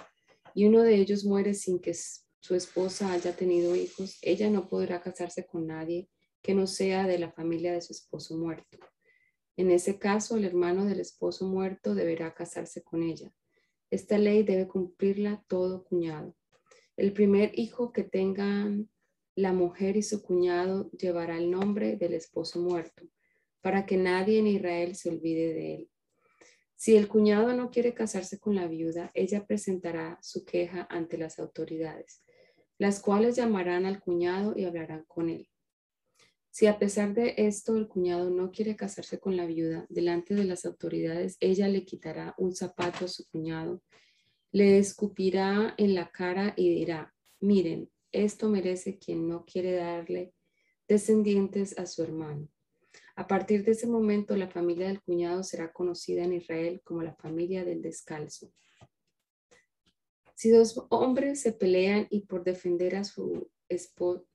y uno de ellos muere sin que su esposa haya tenido hijos, ella no podrá casarse con nadie que no sea de la familia de su esposo muerto. En ese caso, el hermano del esposo muerto deberá casarse con ella. Esta ley debe cumplirla todo cuñado. El primer hijo que tengan la mujer y su cuñado llevará el nombre del esposo muerto, para que nadie en Israel se olvide de él. Si el cuñado no quiere casarse con la viuda, ella presentará su queja ante las autoridades, las cuales llamarán al cuñado y hablarán con él. Si a pesar de esto el cuñado no quiere casarse con la viuda, delante de las autoridades, ella le quitará un zapato a su cuñado, le escupirá en la cara y dirá, miren, esto merece quien no quiere darle descendientes a su hermano. A partir de ese momento, la familia del cuñado será conocida en Israel como la familia del descalzo. Si dos hombres se pelean y por defender a su esposo,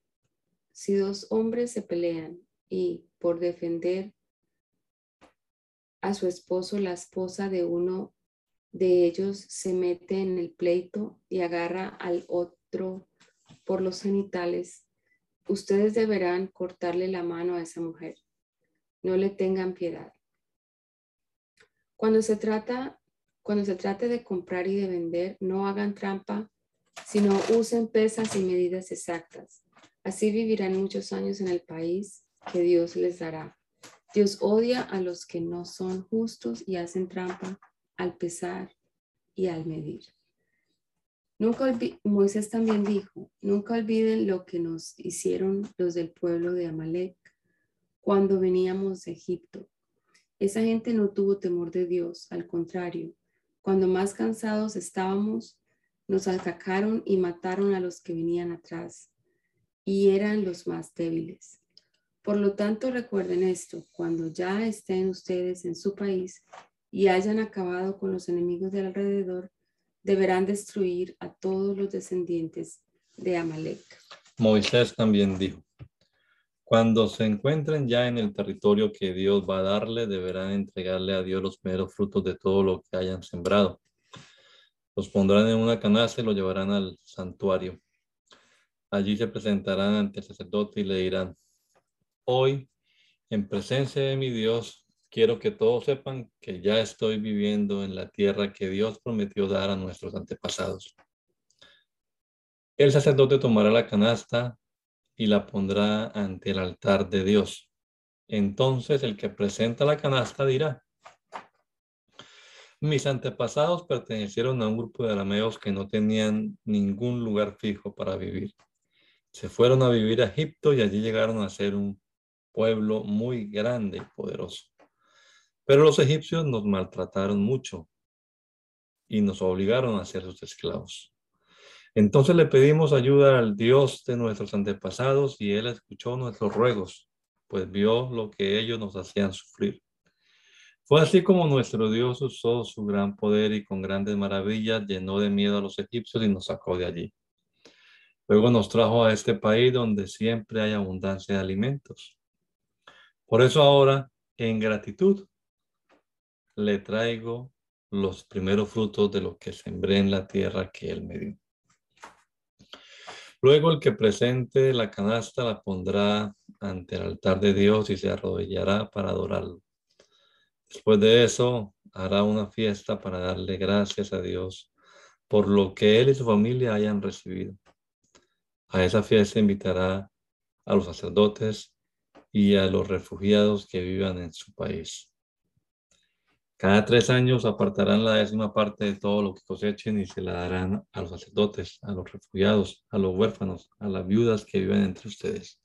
si dos hombres se pelean y por defender a su esposo, la esposa de uno de ellos se mete en el pleito y agarra al otro por los genitales, ustedes deberán cortarle la mano a esa mujer. No le tengan piedad. Cuando se trata, cuando se trate de comprar y de vender, no hagan trampa, sino usen pesas y medidas exactas. Así vivirán muchos años en el país que Dios les dará. Dios odia a los que no son justos y hacen trampa al pesar y al medir. Nunca Moisés también dijo, nunca olviden lo que nos hicieron los del pueblo de Amalek cuando veníamos de Egipto. Esa gente no tuvo temor de Dios, al contrario, cuando más cansados estábamos, nos atacaron y mataron a los que venían atrás, y eran los más débiles. Por lo tanto, recuerden esto, cuando ya estén ustedes en su país y hayan acabado con los enemigos del alrededor, deberán destruir a todos los descendientes de Amalek. Moisés también dijo, cuando se encuentren ya en el territorio que Dios va a darle, deberán entregarle a Dios los primeros frutos de todo lo que hayan sembrado. Los pondrán en una canasta y lo llevarán al santuario. Allí se presentarán ante el sacerdote y le dirán, hoy, en presencia de mi Dios, quiero que todos sepan que ya estoy viviendo en la tierra que Dios prometió dar a nuestros antepasados. El sacerdote tomará la canasta y la pondrá ante el altar de Dios. Entonces el que presenta la canasta dirá, mis antepasados pertenecieron a un grupo de arameos que no tenían ningún lugar fijo para vivir. Se fueron a vivir a Egipto y allí llegaron a ser un pueblo muy grande y poderoso. Pero los egipcios nos maltrataron mucho y nos obligaron a ser sus esclavos. Entonces le pedimos ayuda al Dios de nuestros antepasados y Él escuchó nuestros ruegos, pues vio lo que ellos nos hacían sufrir. Fue así como nuestro Dios usó su gran poder y con grandes maravillas llenó de miedo a los egipcios y nos sacó de allí. Luego nos trajo a este país donde siempre hay abundancia de alimentos. Por eso ahora, en gratitud, le traigo los primeros frutos de lo que sembré en la tierra que él me dio. Luego el que presente la canasta la pondrá ante el altar de Dios y se arrodillará para adorarlo. Después de eso hará una fiesta para darle gracias a Dios por lo que él y su familia hayan recibido. A esa fiesta invitará a los sacerdotes y a los refugiados que vivan en su país. Cada tres años apartarán la décima parte de todo lo que cosechen y se la darán a los sacerdotes, a los refugiados, a los huérfanos, a las viudas que viven entre ustedes.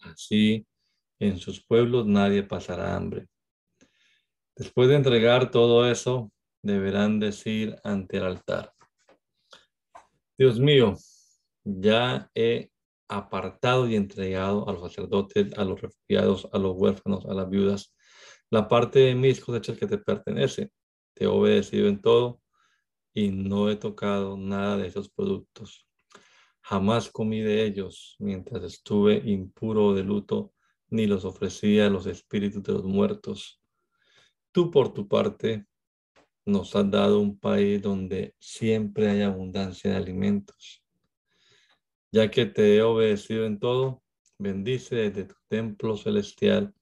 Así, en sus pueblos nadie pasará hambre. Después de entregar todo eso, deberán decir ante el altar, Dios mío, ya he apartado y entregado a los sacerdotes, a los refugiados, a los huérfanos, a las viudas, la parte de mis cosechas que te pertenece. Te he obedecido en todo y no he tocado nada de esos productos. Jamás comí de ellos mientras estuve impuro de luto, ni los ofrecí a los espíritus de los muertos. Tú por tu parte nos has dado un país donde siempre hay abundancia de alimentos. Ya que te he obedecido en todo, bendice desde tu templo celestial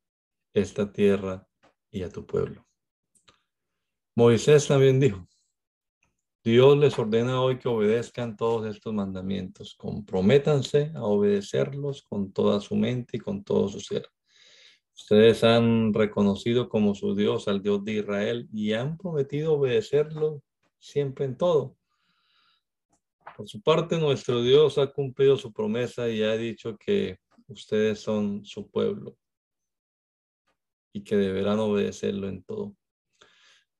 esta tierra y a tu pueblo. Moisés también dijo, Dios les ordena hoy que obedezcan todos estos mandamientos. Comprométanse a obedecerlos con toda su mente y con todo su ser. Ustedes han reconocido como su Dios al Dios de Israel y han prometido obedecerlo siempre en todo. Por su parte, nuestro Dios ha cumplido su promesa y ha dicho que ustedes son su pueblo y que deberán obedecerlo en todo.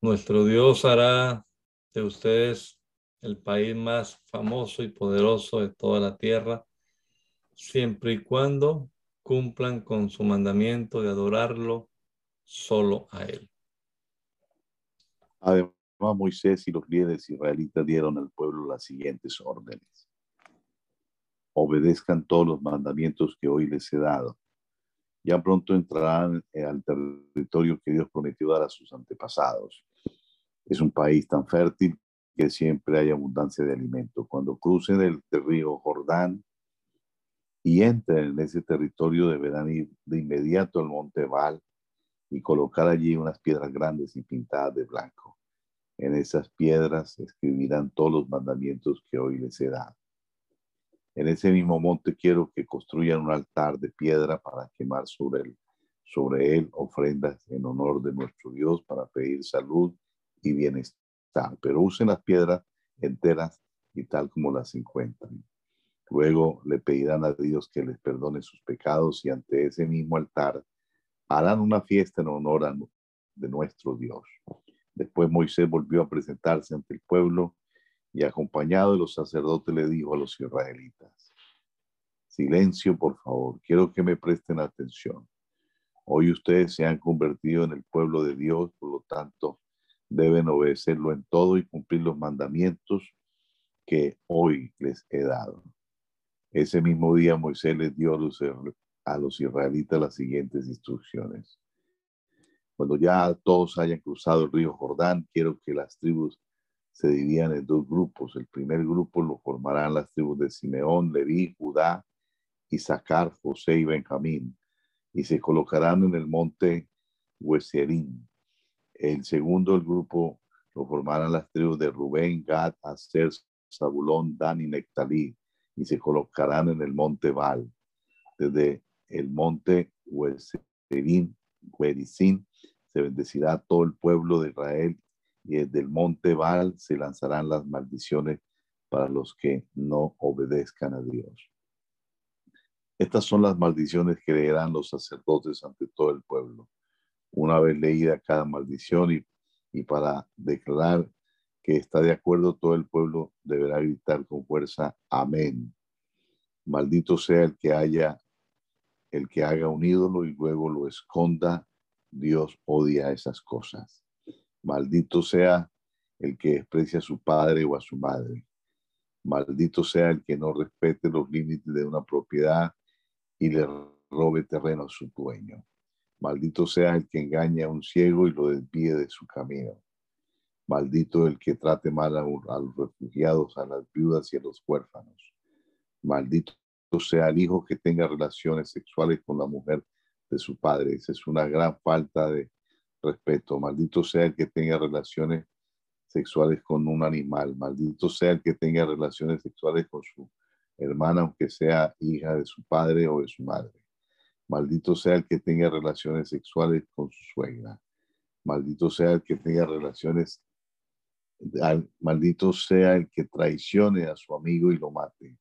Nuestro Dios hará de ustedes el país más famoso y poderoso de toda la tierra, siempre y cuando cumplan con su mandamiento de adorarlo solo a Él. Moisés y los líderes israelitas dieron al pueblo las siguientes órdenes. Obedezcan todos los mandamientos que hoy les he dado ya pronto entrarán al territorio que Dios prometió dar a sus antepasados. Es un país tan fértil que siempre hay abundancia de alimento. Cuando crucen el río Jordán y entren en ese territorio, deberán ir de inmediato al monte Val y colocar allí unas piedras grandes y pintadas de blanco. En esas piedras escribirán todos los mandamientos que hoy les he dado. En ese mismo monte quiero que construyan un altar de piedra para quemar sobre él, ofrendas en honor de nuestro Dios para pedir salud y bienestar. Pero usen las piedras enteras y tal como las encuentran. Luego le pedirán a Dios que les perdone sus pecados y ante ese mismo altar harán una fiesta en honor de nuestro Dios. Después Moisés volvió a presentarse ante el pueblo y acompañado de los sacerdotes le dijo a los israelitas, silencio por favor, quiero que me presten atención. Hoy ustedes se han convertido en el pueblo de Dios, por lo tanto deben obedecerlo en todo y cumplir los mandamientos que hoy les he dado. Ese mismo día Moisés les dio a los, israelitas las siguientes instrucciones. Cuando ya todos hayan cruzado el río Jordán, quiero que las tribus se dividan en dos grupos. El primer grupo lo formarán las tribus de Simeón, Leví, Judá, Isaacar, José y Benjamín, y se colocarán en el monte Hueserín. El segundo el grupo lo formarán las tribus de Rubén, Gad, Aser, Zabulón, Dan y Nectalí, y se colocarán en el monte Baal. Desde el monte Hueserín, Se bendecirá todo el pueblo de Israel y desde el monte Baal se lanzarán las maldiciones para los que no obedezcan a Dios. Estas son las maldiciones que leerán los sacerdotes ante todo el pueblo. Una vez leída cada maldición y, y para declarar que está de acuerdo todo el pueblo deberá gritar con fuerza amén. Maldito sea el que haya el que haga un ídolo y luego lo esconda. Dios odia esas cosas. Maldito sea el que desprecia a su padre o a su madre. Maldito sea el que no respete los límites de una propiedad y le robe terreno a su dueño. Maldito sea el que engañe a un ciego y lo desvíe de su camino. Maldito el que trate mal a, los refugiados, a las viudas y a los huérfanos. Maldito sea el hijo que tenga relaciones sexuales con la mujer de su padre. Esa es una gran falta de respeto. Maldito sea el que tenga relaciones sexuales con un animal. Maldito sea el que tenga relaciones sexuales con su hermana, aunque sea hija de su padre o de su madre. Maldito sea el que tenga relaciones sexuales con su suegra. Maldito sea el que tenga relaciones, maldito sea el que traicione a su amigo y lo mate.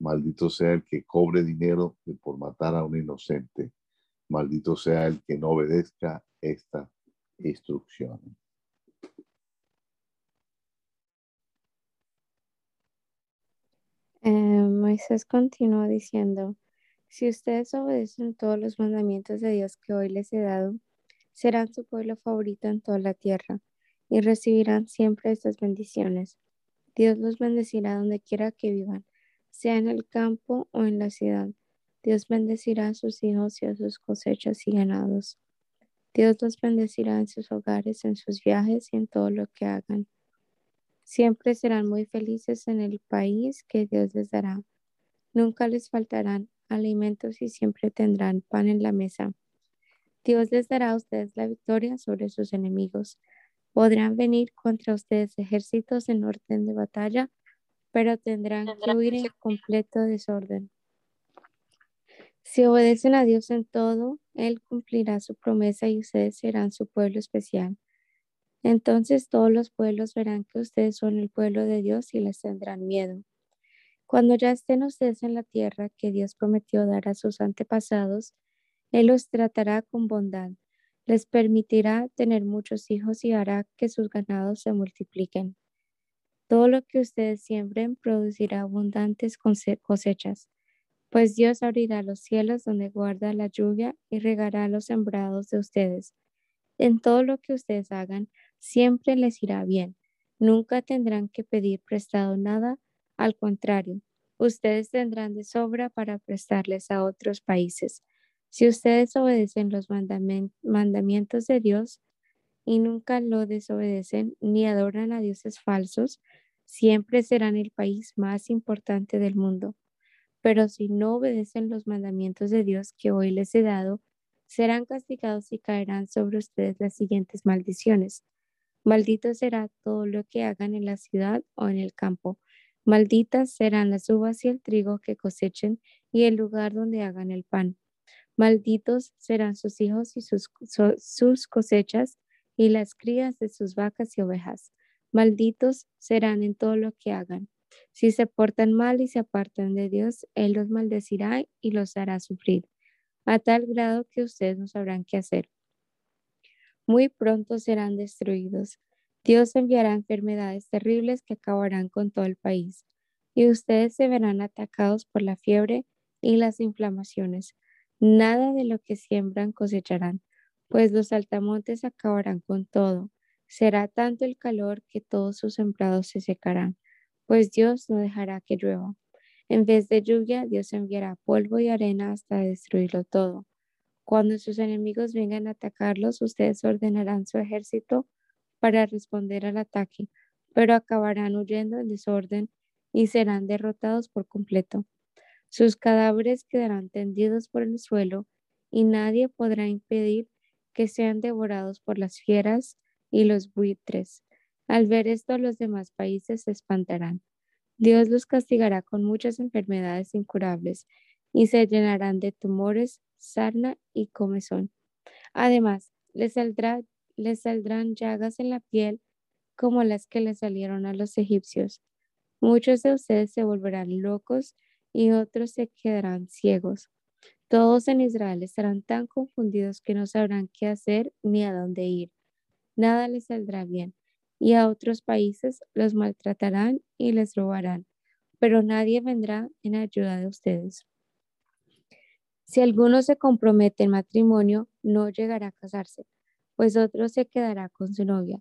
Maldito sea el que cobre dinero por matar a un inocente. Maldito sea el que no obedezca esta instrucción. Eh, Moisés continuó diciendo, si ustedes obedecen todos los mandamientos de Dios que hoy les he dado, serán su pueblo favorito en toda la tierra y recibirán siempre estas bendiciones. Dios los bendecirá donde quiera que vivan, sea en el campo o en la ciudad. Dios bendecirá a sus hijos y a sus cosechas y ganados. Dios los bendecirá en sus hogares, en sus viajes y en todo lo que hagan. Siempre serán muy felices en el país que Dios les dará. Nunca les faltarán alimentos y siempre tendrán pan en la mesa. Dios les dará a ustedes la victoria sobre sus enemigos. Podrán venir contra ustedes ejércitos en orden de batalla, pero tendrán que huir en completo desorden. Si obedecen a Dios en todo, Él cumplirá su promesa y ustedes serán su pueblo especial. Entonces todos los pueblos verán que ustedes son el pueblo de Dios y les tendrán miedo. Cuando ya estén ustedes en la tierra que Dios prometió dar a sus antepasados, Él los tratará con bondad, les permitirá tener muchos hijos y hará que sus ganados se multipliquen. Todo lo que ustedes siembren producirá abundantes cosechas pues Dios abrirá los cielos donde guarda la lluvia y regará los sembrados de ustedes. En todo lo que ustedes hagan, siempre les irá bien. Nunca tendrán que pedir prestado nada, al contrario, ustedes tendrán de sobra para prestarles a otros países. Si ustedes obedecen los mandamientos de Dios y nunca lo desobedecen ni adoran a dioses falsos, siempre serán el país más importante del mundo. Pero si no obedecen los mandamientos de Dios que hoy les he dado, serán castigados y caerán sobre ustedes las siguientes maldiciones. Maldito será todo lo que hagan en la ciudad o en el campo. Malditas serán las uvas y el trigo que cosechen y el lugar donde hagan el pan. Malditos serán sus hijos y sus, cosechas y las crías de sus vacas y ovejas. Malditos serán en todo lo que hagan. Si se portan mal y se apartan de Dios, Él los maldecirá y los hará sufrir, a tal grado que ustedes no sabrán qué hacer. Muy pronto serán destruidos. Dios enviará enfermedades terribles que acabarán con todo el país, y ustedes se verán atacados por la fiebre y las inflamaciones. Nada de lo que siembran cosecharán, pues los altamontes acabarán con todo. Será tanto el calor que todos sus sembrados se secarán, pues Dios no dejará que llueva. En vez de lluvia, Dios enviará polvo y arena hasta destruirlo todo. Cuando sus enemigos vengan a atacarlos, ustedes ordenarán su ejército para responder al ataque, pero acabarán huyendo en desorden y serán derrotados por completo. Sus cadáveres quedarán tendidos por el suelo y nadie podrá impedir que sean devorados por las fieras y los buitres. Al ver esto, los demás países se espantarán. Dios los castigará con muchas enfermedades incurables y se llenarán de tumores, sarna y comezón. Además, les, saldrá, les saldrán llagas en la piel como las que le salieron a los egipcios. Muchos de ustedes se volverán locos y otros se quedarán ciegos. Todos en Israel estarán tan confundidos que no sabrán qué hacer ni a dónde ir. Nada les saldrá bien, y a otros países los maltratarán y les robarán, pero nadie vendrá en ayuda de ustedes. Si alguno se compromete en matrimonio, no llegará a casarse, pues otro se quedará con su novia.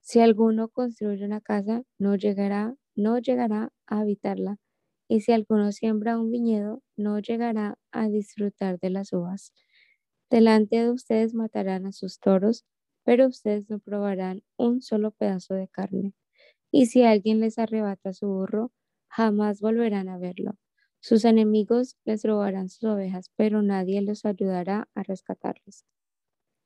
Si alguno construye una casa, no llegará, no llegará a habitarla y si alguno siembra un viñedo, no llegará a disfrutar de las uvas. Delante de ustedes matarán a sus toros, pero ustedes no probarán un solo pedazo de carne. Y si alguien les arrebata su burro, jamás volverán a verlo. Sus enemigos les robarán sus ovejas, pero nadie los ayudará a rescatarles.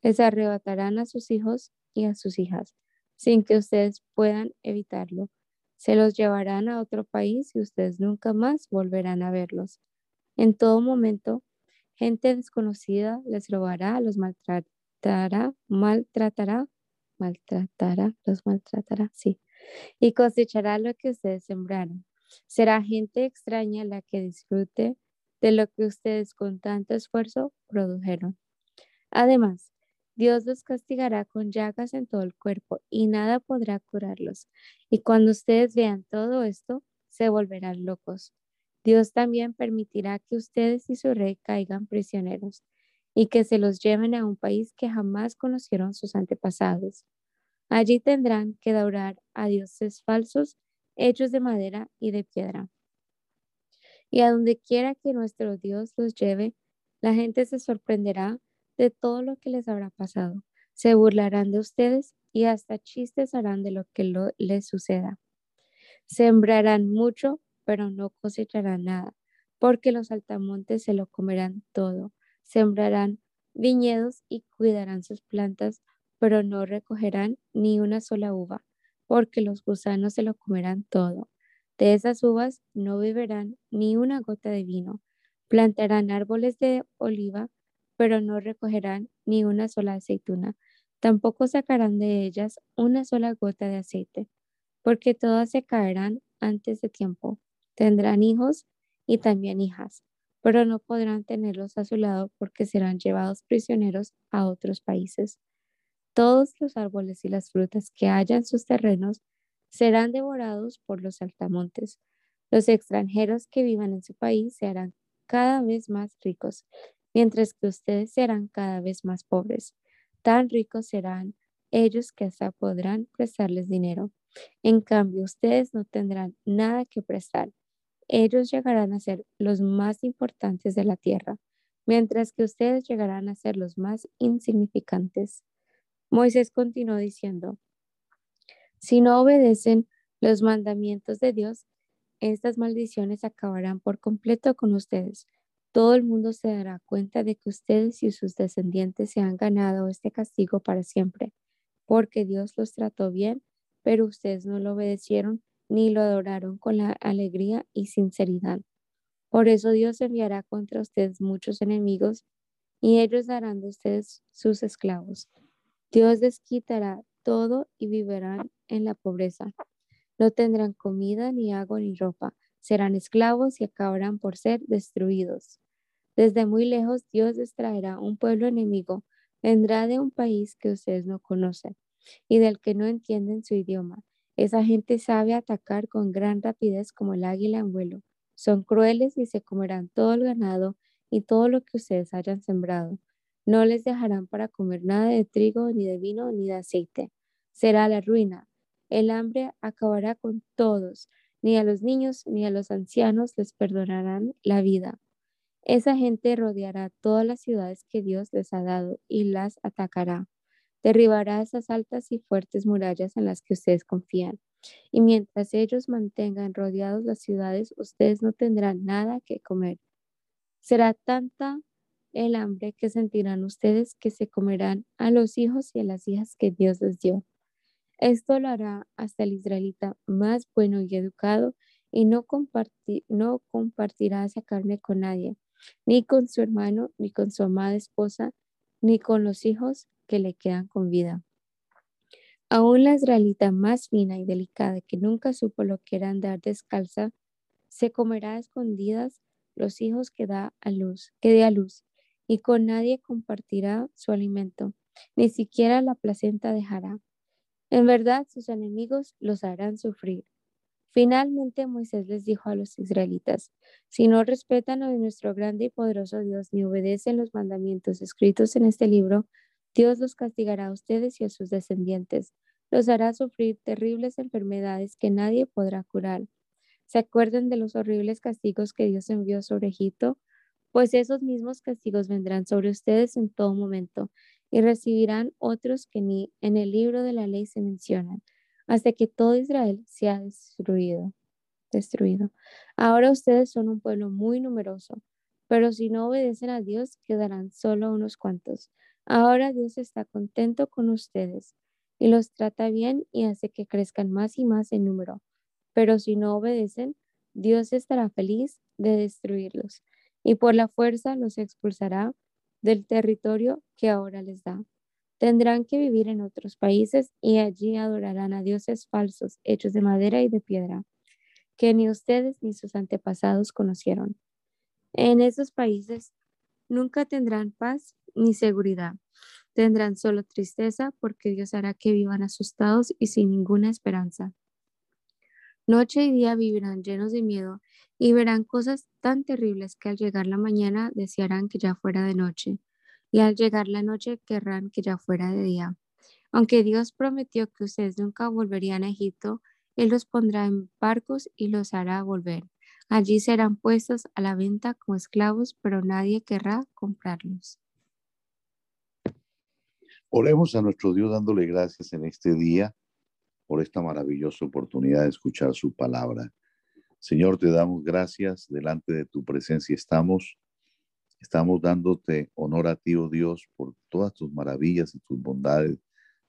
Les arrebatarán a sus hijos y a sus hijas, sin que ustedes puedan evitarlo se los llevarán a otro país y ustedes nunca más volverán a verlos. En todo momento, gente desconocida les robará, los maltratará, maltratará, maltratará, los maltratará, sí, y cosechará lo que ustedes sembraron. Será gente extraña la que disfrute de lo que ustedes con tanto esfuerzo produjeron. Además, Dios los castigará con llagas en todo el cuerpo y nada podrá curarlos. Y cuando ustedes vean todo esto, se volverán locos. Dios también permitirá que ustedes y su rey caigan prisioneros y que se los lleven a un país que jamás conocieron sus antepasados. Allí tendrán que adorar a dioses falsos hechos de madera y de piedra. Y a donde quiera que nuestro Dios los lleve, la gente se sorprenderá de todo lo que les habrá pasado. Se burlarán de ustedes y hasta chistes harán de lo que les suceda. Sembrarán mucho, pero no cosecharán nada, porque los altamontes se lo comerán todo. Sembrarán viñedos y cuidarán sus plantas, pero no recogerán ni una sola uva, porque los gusanos se lo comerán todo. De esas uvas no beberán ni una gota de vino. Plantarán árboles de oliva pero no recogerán ni una sola aceituna, tampoco sacarán de ellas una sola gota de aceite, porque todas se caerán antes de tiempo. Tendrán hijos y también hijas, pero no podrán tenerlos a su lado porque serán llevados prisioneros a otros países. Todos los árboles y las frutas que haya en sus terrenos serán devorados por los altamontes. Los extranjeros que vivan en su país se harán cada vez más ricos mientras que ustedes serán cada vez más pobres. Tan ricos serán ellos que hasta podrán prestarles dinero. En cambio, ustedes no tendrán nada que prestar. Ellos llegarán a ser los más importantes de la tierra, mientras que ustedes llegarán a ser los más insignificantes. Moisés continuó diciendo, si no obedecen los mandamientos de Dios, estas maldiciones acabarán por completo con ustedes. Todo el mundo se dará cuenta de que ustedes y sus descendientes se han ganado este castigo para siempre, porque Dios los trató bien, pero ustedes no lo obedecieron ni lo adoraron con la alegría y sinceridad. Por eso Dios enviará contra ustedes muchos enemigos y ellos darán de ustedes sus esclavos. Dios les quitará todo y vivirán en la pobreza. No tendrán comida, ni agua, ni ropa. Serán esclavos y acabarán por ser destruidos. Desde muy lejos Dios les traerá un pueblo enemigo. Vendrá de un país que ustedes no conocen y del que no entienden su idioma. Esa gente sabe atacar con gran rapidez como el águila en vuelo. Son crueles y se comerán todo el ganado y todo lo que ustedes hayan sembrado. No les dejarán para comer nada de trigo, ni de vino, ni de aceite. Será la ruina. El hambre acabará con todos. Ni a los niños ni a los ancianos les perdonarán la vida. Esa gente rodeará todas las ciudades que Dios les ha dado y las atacará. Derribará esas altas y fuertes murallas en las que ustedes confían. Y mientras ellos mantengan rodeados las ciudades, ustedes no tendrán nada que comer. Será tanta el hambre que sentirán ustedes que se comerán a los hijos y a las hijas que Dios les dio. Esto lo hará hasta el israelita más bueno y educado y no, no compartirá esa carne con nadie ni con su hermano, ni con su amada esposa, ni con los hijos que le quedan con vida. Aún la israelita más fina y delicada, que nunca supo lo que era andar descalza, se comerá a escondidas los hijos que da a luz, que dé a luz, y con nadie compartirá su alimento, ni siquiera la placenta dejará. En verdad sus enemigos los harán sufrir, Finalmente Moisés les dijo a los israelitas, si no respetan a nuestro grande y poderoso Dios ni obedecen los mandamientos escritos en este libro, Dios los castigará a ustedes y a sus descendientes. Los hará sufrir terribles enfermedades que nadie podrá curar. ¿Se acuerdan de los horribles castigos que Dios envió sobre Egipto? Pues esos mismos castigos vendrán sobre ustedes en todo momento y recibirán otros que ni en el libro de la ley se mencionan hasta que todo Israel sea destruido. Destruido. Ahora ustedes son un pueblo muy numeroso, pero si no obedecen a Dios, quedarán solo unos cuantos. Ahora Dios está contento con ustedes y los trata bien y hace que crezcan más y más en número. Pero si no obedecen, Dios estará feliz de destruirlos y por la fuerza los expulsará del territorio que ahora les da. Tendrán que vivir en otros países y allí adorarán a dioses falsos hechos de madera y de piedra, que ni ustedes ni sus antepasados conocieron. En esos países nunca tendrán paz ni seguridad. Tendrán solo tristeza porque Dios hará que vivan asustados y sin ninguna esperanza. Noche y día vivirán llenos de miedo y verán cosas tan terribles que al llegar la mañana desearán que ya fuera de noche y al llegar la noche querrán que ya fuera de día. Aunque Dios prometió que ustedes nunca volverían a Egipto, Él los pondrá en barcos y los hará volver. Allí serán puestos a la venta como esclavos, pero nadie querrá comprarlos. Oremos a nuestro Dios dándole gracias en este día por esta maravillosa oportunidad de escuchar su palabra. Señor, te damos gracias, delante de tu presencia estamos Estamos dándote honor a ti, oh Dios, por todas tus maravillas y tus bondades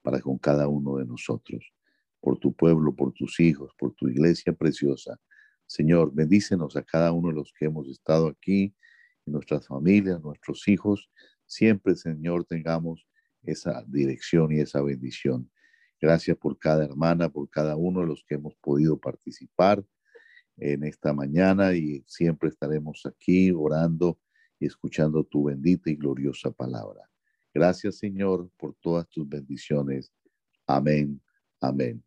para con cada uno de nosotros, por tu pueblo, por tus hijos, por tu iglesia preciosa. Señor, bendícenos a cada uno de los que hemos estado aquí, y nuestras familias, nuestros hijos. Siempre, Señor, tengamos esa dirección y esa bendición. Gracias por cada hermana, por cada uno de los que hemos podido participar en esta mañana y siempre estaremos aquí orando y escuchando tu bendita y gloriosa palabra. Gracias, Señor, por todas tus bendiciones. Amén. Amén.